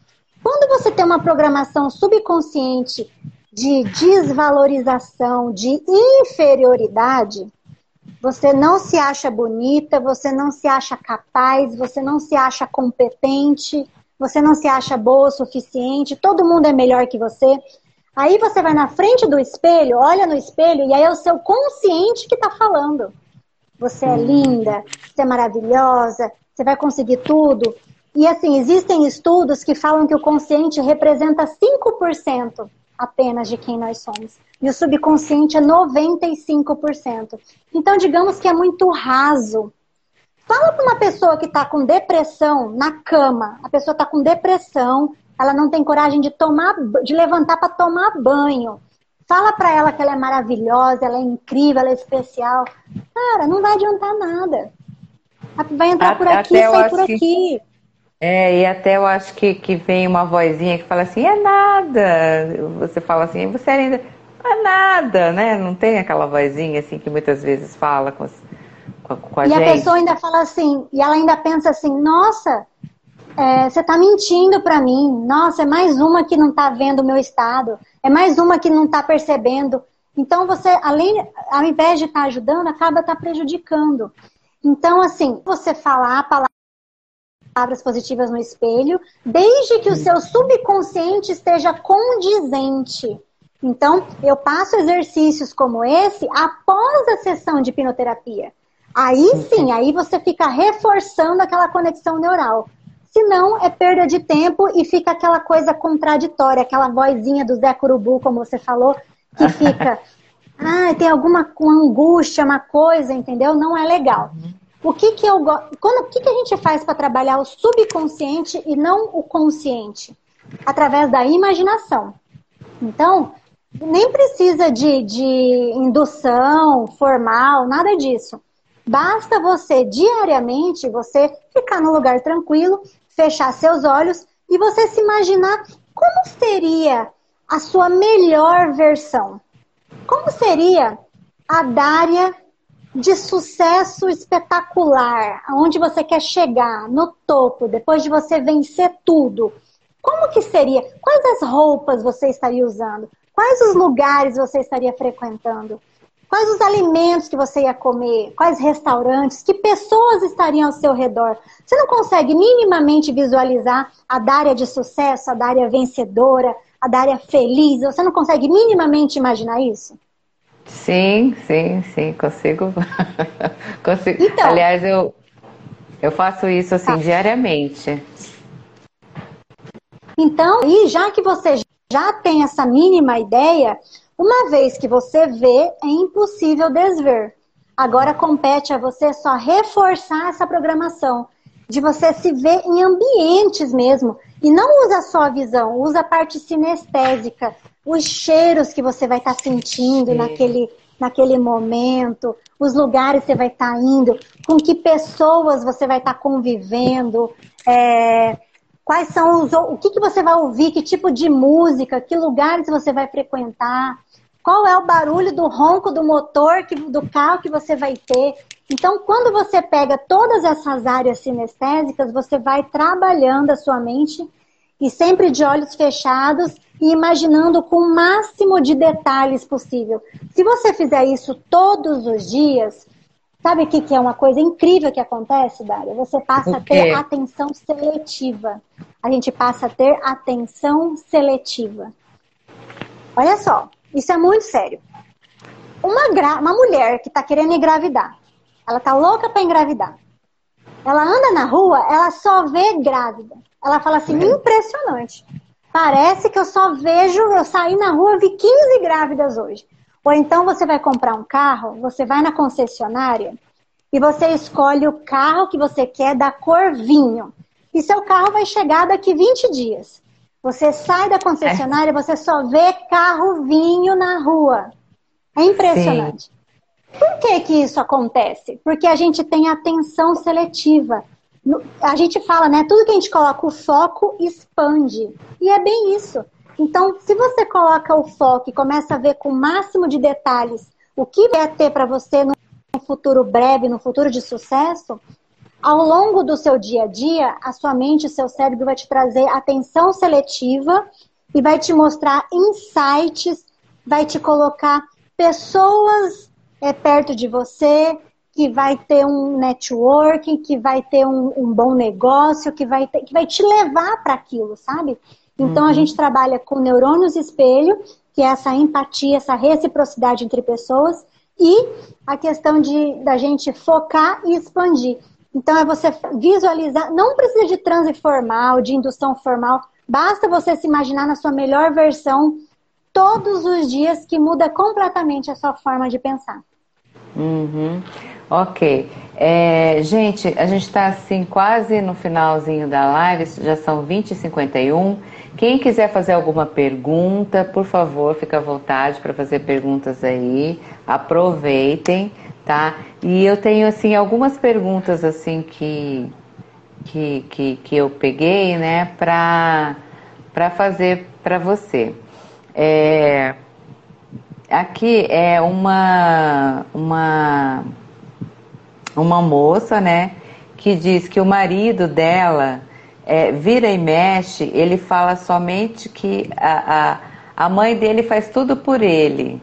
Quando você tem uma programação subconsciente de desvalorização, de inferioridade, você não se acha bonita, você não se acha capaz, você não se acha competente, você não se acha boa o suficiente, todo mundo é melhor que você. Aí você vai na frente do espelho, olha no espelho e aí é o seu consciente que está falando. Você é linda, você é maravilhosa, você vai conseguir tudo. E assim, existem estudos que falam que o consciente representa 5% apenas de quem nós somos. E o subconsciente é 95%. Então, digamos que é muito raso. Fala para uma pessoa que está com depressão na cama. A pessoa está com depressão, ela não tem coragem de tomar, de levantar para tomar banho. Fala para ela que ela é maravilhosa, ela é incrível, ela é especial. Cara, não vai adiantar nada. Vai entrar por aqui, sair por aqui. Que, é, e até eu acho que, que vem uma vozinha que fala assim, é nada. Você fala assim, você ainda. É nada, né? Não tem aquela vozinha assim que muitas vezes fala com, com, com a e gente. E a pessoa ainda fala assim, e ela ainda pensa assim, nossa, é, você está mentindo para mim. Nossa, é mais uma que não está vendo o meu estado. É mais uma que não está percebendo. Então você, além, ao invés de estar tá ajudando, acaba tá prejudicando. Então, assim, você falar palavras positivas no espelho, desde que o seu subconsciente esteja condizente. Então, eu passo exercícios como esse após a sessão de hipnoterapia. Aí sim, aí você fica reforçando aquela conexão neural. Senão é perda de tempo e fica aquela coisa contraditória, aquela vozinha do Zé Curubu, como você falou, que <laughs> fica, ah, tem alguma angústia, uma coisa, entendeu? Não é legal. O que que eu o que que a gente faz para trabalhar o subconsciente e não o consciente? Através da imaginação. Então, nem precisa de, de indução formal, nada disso. Basta você diariamente, você ficar no lugar tranquilo fechar seus olhos e você se imaginar como seria a sua melhor versão. Como seria a Dária de sucesso espetacular, aonde você quer chegar, no topo, depois de você vencer tudo. Como que seria? Quais as roupas você estaria usando? Quais os lugares você estaria frequentando? Quais os alimentos que você ia comer? Quais restaurantes? Que pessoas estariam ao seu redor? Você não consegue minimamente visualizar a Dária de sucesso, a Dária vencedora, a Dária feliz? Você não consegue minimamente imaginar isso? Sim, sim, sim, consigo. <laughs> consigo. Então, Aliás, eu, eu faço isso assim tá. diariamente. Então, e já que você já tem essa mínima ideia, uma vez que você vê, é impossível desver. Agora compete a você só reforçar essa programação, de você se ver em ambientes mesmo. E não usa só a visão, usa a parte sinestésica, os cheiros que você vai estar tá sentindo naquele, naquele momento, os lugares que você vai estar tá indo, com que pessoas você vai estar tá convivendo, é, quais são os. o que, que você vai ouvir, que tipo de música, que lugares você vai frequentar. Qual é o barulho do ronco do motor que, do carro que você vai ter? Então, quando você pega todas essas áreas sinestésicas, você vai trabalhando a sua mente e sempre de olhos fechados e imaginando com o máximo de detalhes possível. Se você fizer isso todos os dias, sabe o que, que é uma coisa incrível que acontece, Dária? Você passa a ter atenção seletiva. A gente passa a ter atenção seletiva. Olha só, isso é muito sério. Uma, uma mulher que está querendo engravidar, ela tá louca para engravidar. Ela anda na rua, ela só vê grávida. Ela fala assim, impressionante. Parece que eu só vejo, eu saí na rua, vi 15 grávidas hoje. Ou então você vai comprar um carro, você vai na concessionária e você escolhe o carro que você quer da cor vinho. E seu carro vai chegar daqui 20 dias. Você sai da concessionária, é. você só vê carro vinho na rua. É impressionante. Sim. Por que, que isso acontece? Porque a gente tem atenção seletiva. A gente fala, né? Tudo que a gente coloca o foco expande. E é bem isso. Então, se você coloca o foco e começa a ver com o máximo de detalhes o que vai ter para você no futuro breve, no futuro de sucesso, ao longo do seu dia a dia, a sua mente, o seu cérebro vai te trazer atenção seletiva e vai te mostrar insights, vai te colocar pessoas é, perto de você, que vai ter um networking, que vai ter um, um bom negócio, que vai, ter, que vai te levar para aquilo, sabe? Então uhum. a gente trabalha com neurônios espelho, que é essa empatia, essa reciprocidade entre pessoas, e a questão de da gente focar e expandir. Então é você visualizar, não precisa de transe formal, de indução formal, basta você se imaginar na sua melhor versão todos os dias que muda completamente a sua forma de pensar. Uhum. Ok. É, gente, a gente está assim quase no finalzinho da live, já são 20h51. Quem quiser fazer alguma pergunta, por favor, fica à vontade para fazer perguntas aí. Aproveitem, tá? E eu tenho assim algumas perguntas assim que que, que, que eu peguei, né, para para fazer para você. É, aqui é uma uma uma moça, né, que diz que o marido dela é, vira e mexe, ele fala somente que a, a, a mãe dele faz tudo por ele,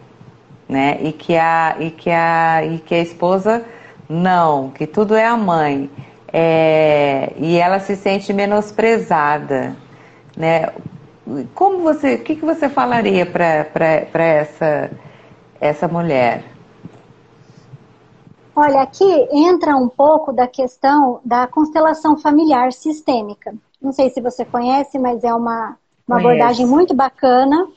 né? E que a, e que a, e que a esposa não, que tudo é a mãe. É, e ela se sente menosprezada, né? Como você, o que, que você falaria para essa, essa mulher? Olha, aqui entra um pouco da questão da constelação familiar sistêmica. Não sei se você conhece, mas é uma, uma abordagem muito bacana.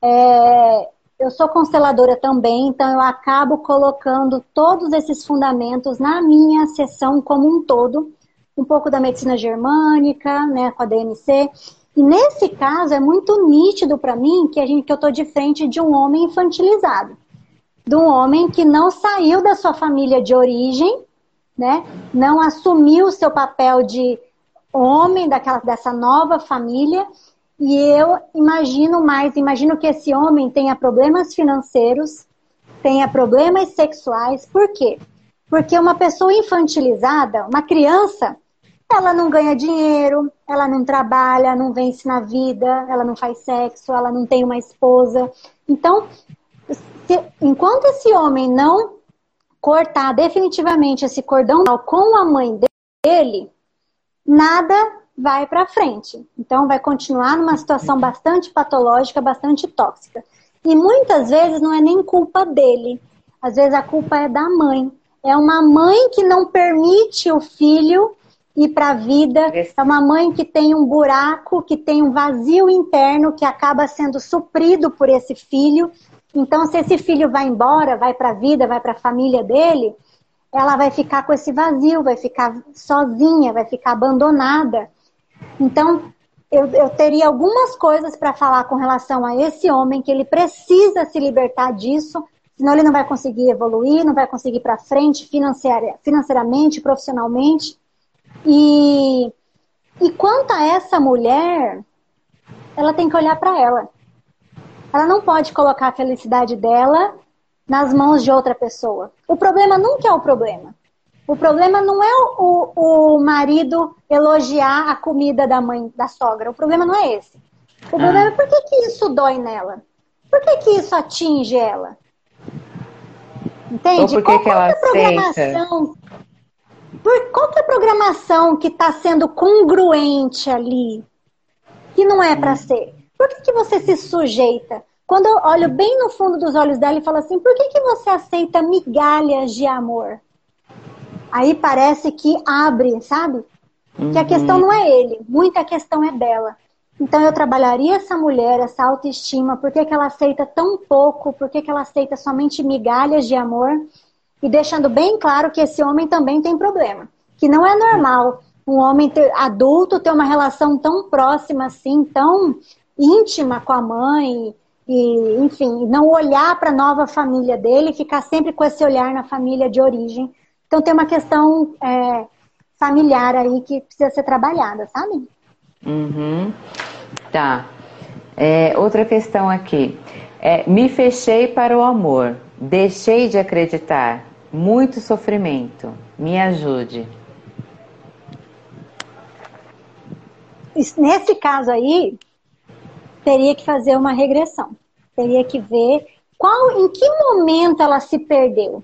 É, eu sou consteladora também, então eu acabo colocando todos esses fundamentos na minha sessão como um todo. Um pouco da medicina germânica, né, com a DMC. E nesse caso é muito nítido para mim que a gente que eu estou de frente de um homem infantilizado de um homem que não saiu da sua família de origem, né? Não assumiu o seu papel de homem daquela, dessa nova família. E eu imagino mais, imagino que esse homem tenha problemas financeiros, tenha problemas sexuais. Por quê? Porque uma pessoa infantilizada, uma criança, ela não ganha dinheiro, ela não trabalha, não vence na vida, ela não faz sexo, ela não tem uma esposa. Então, se, enquanto esse homem não cortar definitivamente esse cordão com a mãe dele, nada vai para frente. Então vai continuar numa situação bastante patológica, bastante tóxica. E muitas vezes não é nem culpa dele. Às vezes a culpa é da mãe. É uma mãe que não permite o filho ir para a vida. É uma mãe que tem um buraco, que tem um vazio interno que acaba sendo suprido por esse filho então, se esse filho vai embora, vai para a vida, vai para a família dele, ela vai ficar com esse vazio, vai ficar sozinha, vai ficar abandonada. Então, eu, eu teria algumas coisas para falar com relação a esse homem, que ele precisa se libertar disso, senão ele não vai conseguir evoluir, não vai conseguir para frente financeiramente, profissionalmente. E, e quanto a essa mulher, ela tem que olhar para ela. Ela não pode colocar a felicidade dela nas mãos de outra pessoa. O problema nunca é o problema. O problema não é o, o, o marido elogiar a comida da mãe, da sogra. O problema não é esse. O problema ah. é por que, que isso dói nela? Por que, que isso atinge ela? Entende? Ou por que, qual, que ela é a programação? Por, qual que é a programação que está sendo congruente ali? Que não é para hum. ser. Por que, que você se sujeita? Quando eu olho bem no fundo dos olhos dela e falo assim, por que, que você aceita migalhas de amor? Aí parece que abre, sabe? Uhum. Que a questão não é ele, muita questão é dela. Então eu trabalharia essa mulher, essa autoestima, por que, que ela aceita tão pouco, por que, que ela aceita somente migalhas de amor, e deixando bem claro que esse homem também tem problema. Que não é normal um homem ter, adulto ter uma relação tão próxima assim, tão íntima com a mãe e, enfim, não olhar para a nova família dele, ficar sempre com esse olhar na família de origem. Então tem uma questão é, familiar aí que precisa ser trabalhada, sabe? Uhum. Tá. É, outra questão aqui. É, me fechei para o amor, deixei de acreditar, muito sofrimento. Me ajude. Nesse caso aí, teria que fazer uma regressão. Teria que ver qual, em que momento ela se perdeu.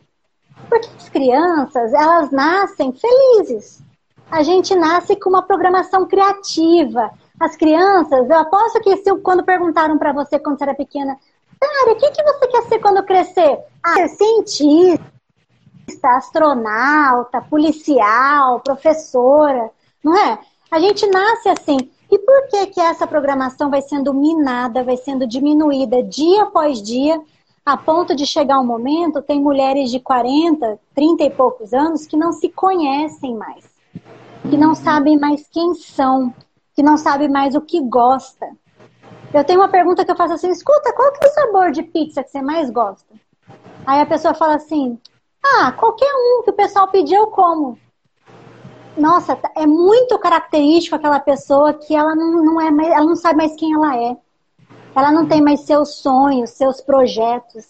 Porque as crianças, elas nascem felizes. A gente nasce com uma programação criativa. As crianças, eu aposto que se, quando perguntaram para você quando você era pequena, Cara, o que, que você quer ser quando crescer? Ah, ser cientista, astronauta, policial, professora, não é? A gente nasce assim. E por que que essa programação vai sendo minada, vai sendo diminuída dia após dia, a ponto de chegar um momento, tem mulheres de 40, 30 e poucos anos que não se conhecem mais, que não sabem mais quem são, que não sabem mais o que gosta. Eu tenho uma pergunta que eu faço assim: escuta, qual que é o sabor de pizza que você mais gosta? Aí a pessoa fala assim: ah, qualquer um que o pessoal pedir eu como. Nossa, é muito característico aquela pessoa que ela não, não é mais, ela não sabe mais quem ela é. Ela não tem mais seus sonhos, seus projetos.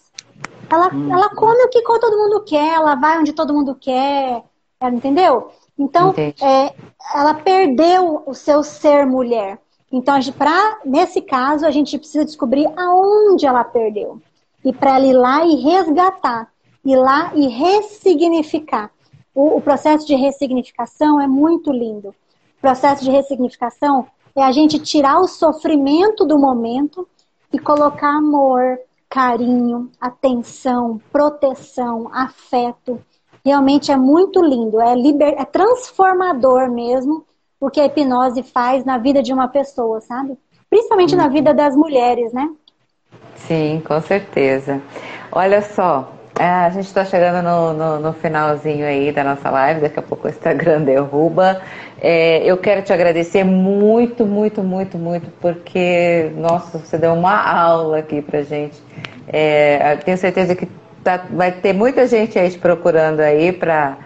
Ela, hum. ela come o que todo mundo quer, ela vai onde todo mundo quer, ela, entendeu? Então, é, ela perdeu o seu ser mulher. Então, pra, nesse caso, a gente precisa descobrir aonde ela perdeu. E para ela ir lá e resgatar, ir lá e ressignificar. O, o processo de ressignificação é muito lindo. O processo de ressignificação é a gente tirar o sofrimento do momento e colocar amor, carinho, atenção, proteção, afeto. Realmente é muito lindo, é, liber... é transformador mesmo o que a hipnose faz na vida de uma pessoa, sabe? Principalmente na vida das mulheres, né? Sim, com certeza. Olha só, é, a gente está chegando no, no, no, finalzinho aí da nossa live, daqui a pouco o Instagram derruba. É, eu quero te agradecer muito, muito, muito, muito, porque, nossa, você deu uma aula aqui pra gente. É, tenho certeza que tá, vai ter muita gente aí te procurando aí para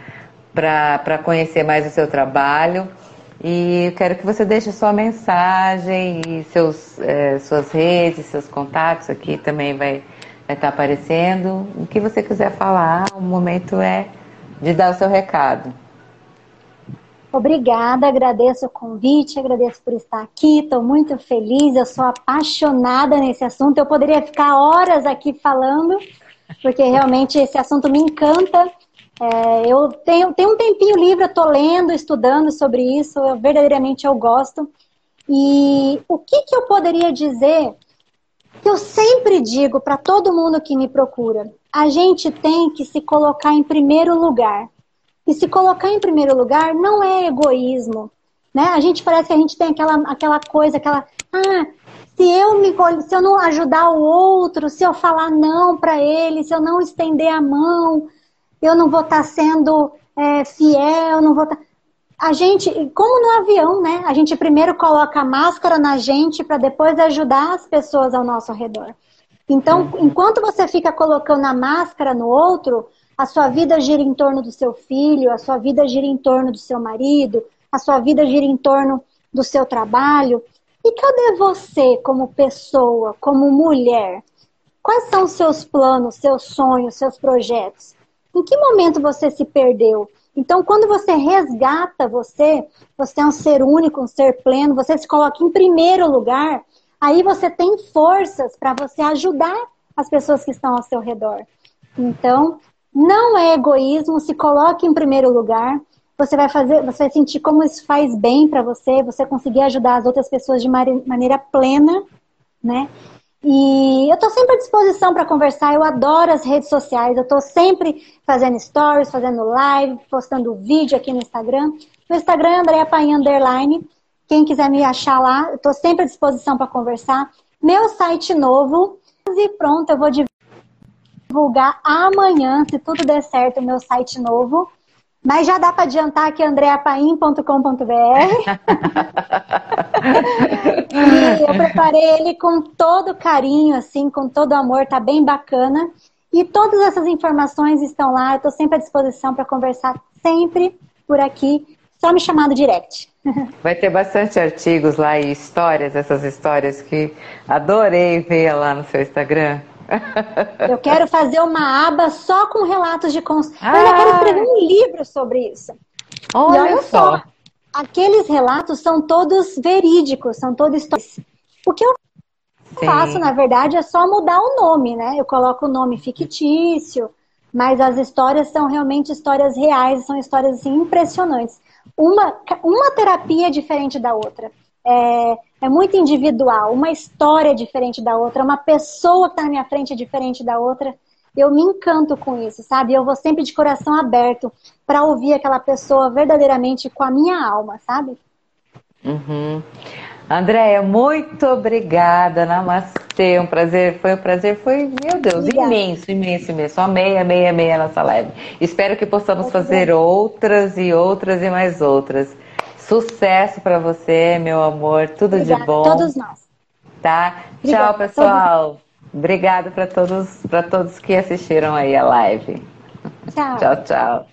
conhecer mais o seu trabalho. E quero que você deixe sua mensagem e seus, é, suas redes, seus contatos aqui também vai vai estar aparecendo. O que você quiser falar, o momento é de dar o seu recado. Obrigada, agradeço o convite, agradeço por estar aqui, estou muito feliz, eu sou apaixonada nesse assunto, eu poderia ficar horas aqui falando, porque realmente esse assunto me encanta. É, eu tenho, tenho um tempinho livre, estou lendo, estudando sobre isso, eu, verdadeiramente eu gosto. E o que, que eu poderia dizer que eu sempre digo para todo mundo que me procura: a gente tem que se colocar em primeiro lugar. E se colocar em primeiro lugar não é egoísmo. Né? A gente parece que a gente tem aquela, aquela coisa, aquela. Ah, se eu, me, se eu não ajudar o outro, se eu falar não para ele, se eu não estender a mão, eu não vou estar tá sendo é, fiel, não vou estar. Tá a gente, como no avião, né? A gente primeiro coloca a máscara na gente para depois ajudar as pessoas ao nosso redor. Então, uhum. enquanto você fica colocando a máscara no outro, a sua vida gira em torno do seu filho, a sua vida gira em torno do seu marido, a sua vida gira em torno do seu trabalho. E cadê você como pessoa, como mulher? Quais são os seus planos, seus sonhos, seus projetos? Em que momento você se perdeu? Então, quando você resgata você, você é um ser único, um ser pleno, você se coloca em primeiro lugar, aí você tem forças para você ajudar as pessoas que estão ao seu redor. Então, não é egoísmo, se coloque em primeiro lugar. Você vai fazer, você vai sentir como isso faz bem para você, você conseguir ajudar as outras pessoas de maneira plena, né? E eu estou sempre à disposição para conversar. Eu adoro as redes sociais. Eu estou sempre fazendo stories, fazendo live, postando vídeo aqui no Instagram. No Instagram é Andréa Paim Underline. Quem quiser me achar lá, eu estou sempre à disposição para conversar. Meu site novo. E pronto, eu vou divulgar amanhã, se tudo der certo, o meu site novo. Mas já dá para adiantar que é andreapaim.com.br. e <laughs> eu preparei ele com todo carinho, assim, com todo amor, tá bem bacana. E todas essas informações estão lá, eu estou sempre à disposição para conversar sempre por aqui, só me chamar no direct. <laughs> Vai ter bastante artigos lá e histórias, essas histórias que adorei ver lá no seu Instagram. Eu quero fazer uma aba só com relatos de construção. Ah. Eu ainda quero escrever um livro sobre isso. Olha, olha só. só. Aqueles relatos são todos verídicos, são todos O que eu Sim. faço, na verdade, é só mudar o nome, né? Eu coloco o nome fictício, mas as histórias são realmente histórias reais, são histórias assim, impressionantes. Uma, uma terapia é diferente da outra. É, é muito individual, uma história é diferente da outra, uma pessoa que está na minha frente é diferente da outra. Eu me encanto com isso, sabe? Eu vou sempre de coração aberto para ouvir aquela pessoa verdadeiramente com a minha alma, sabe? Uhum. Andréia, muito obrigada. Namastê. Um prazer. Foi um prazer. Foi, meu Deus, obrigada. imenso, imenso, imenso. Amei, amei, amei a nossa live. Espero que possamos fazer outras e outras e mais outras. Sucesso para você, meu amor. Tudo obrigada, de bom. Todos nós. Tá? Obrigada, Tchau, pessoal. Obrigado para todos, para todos que assistiram aí a live. Tchau. tchau, tchau.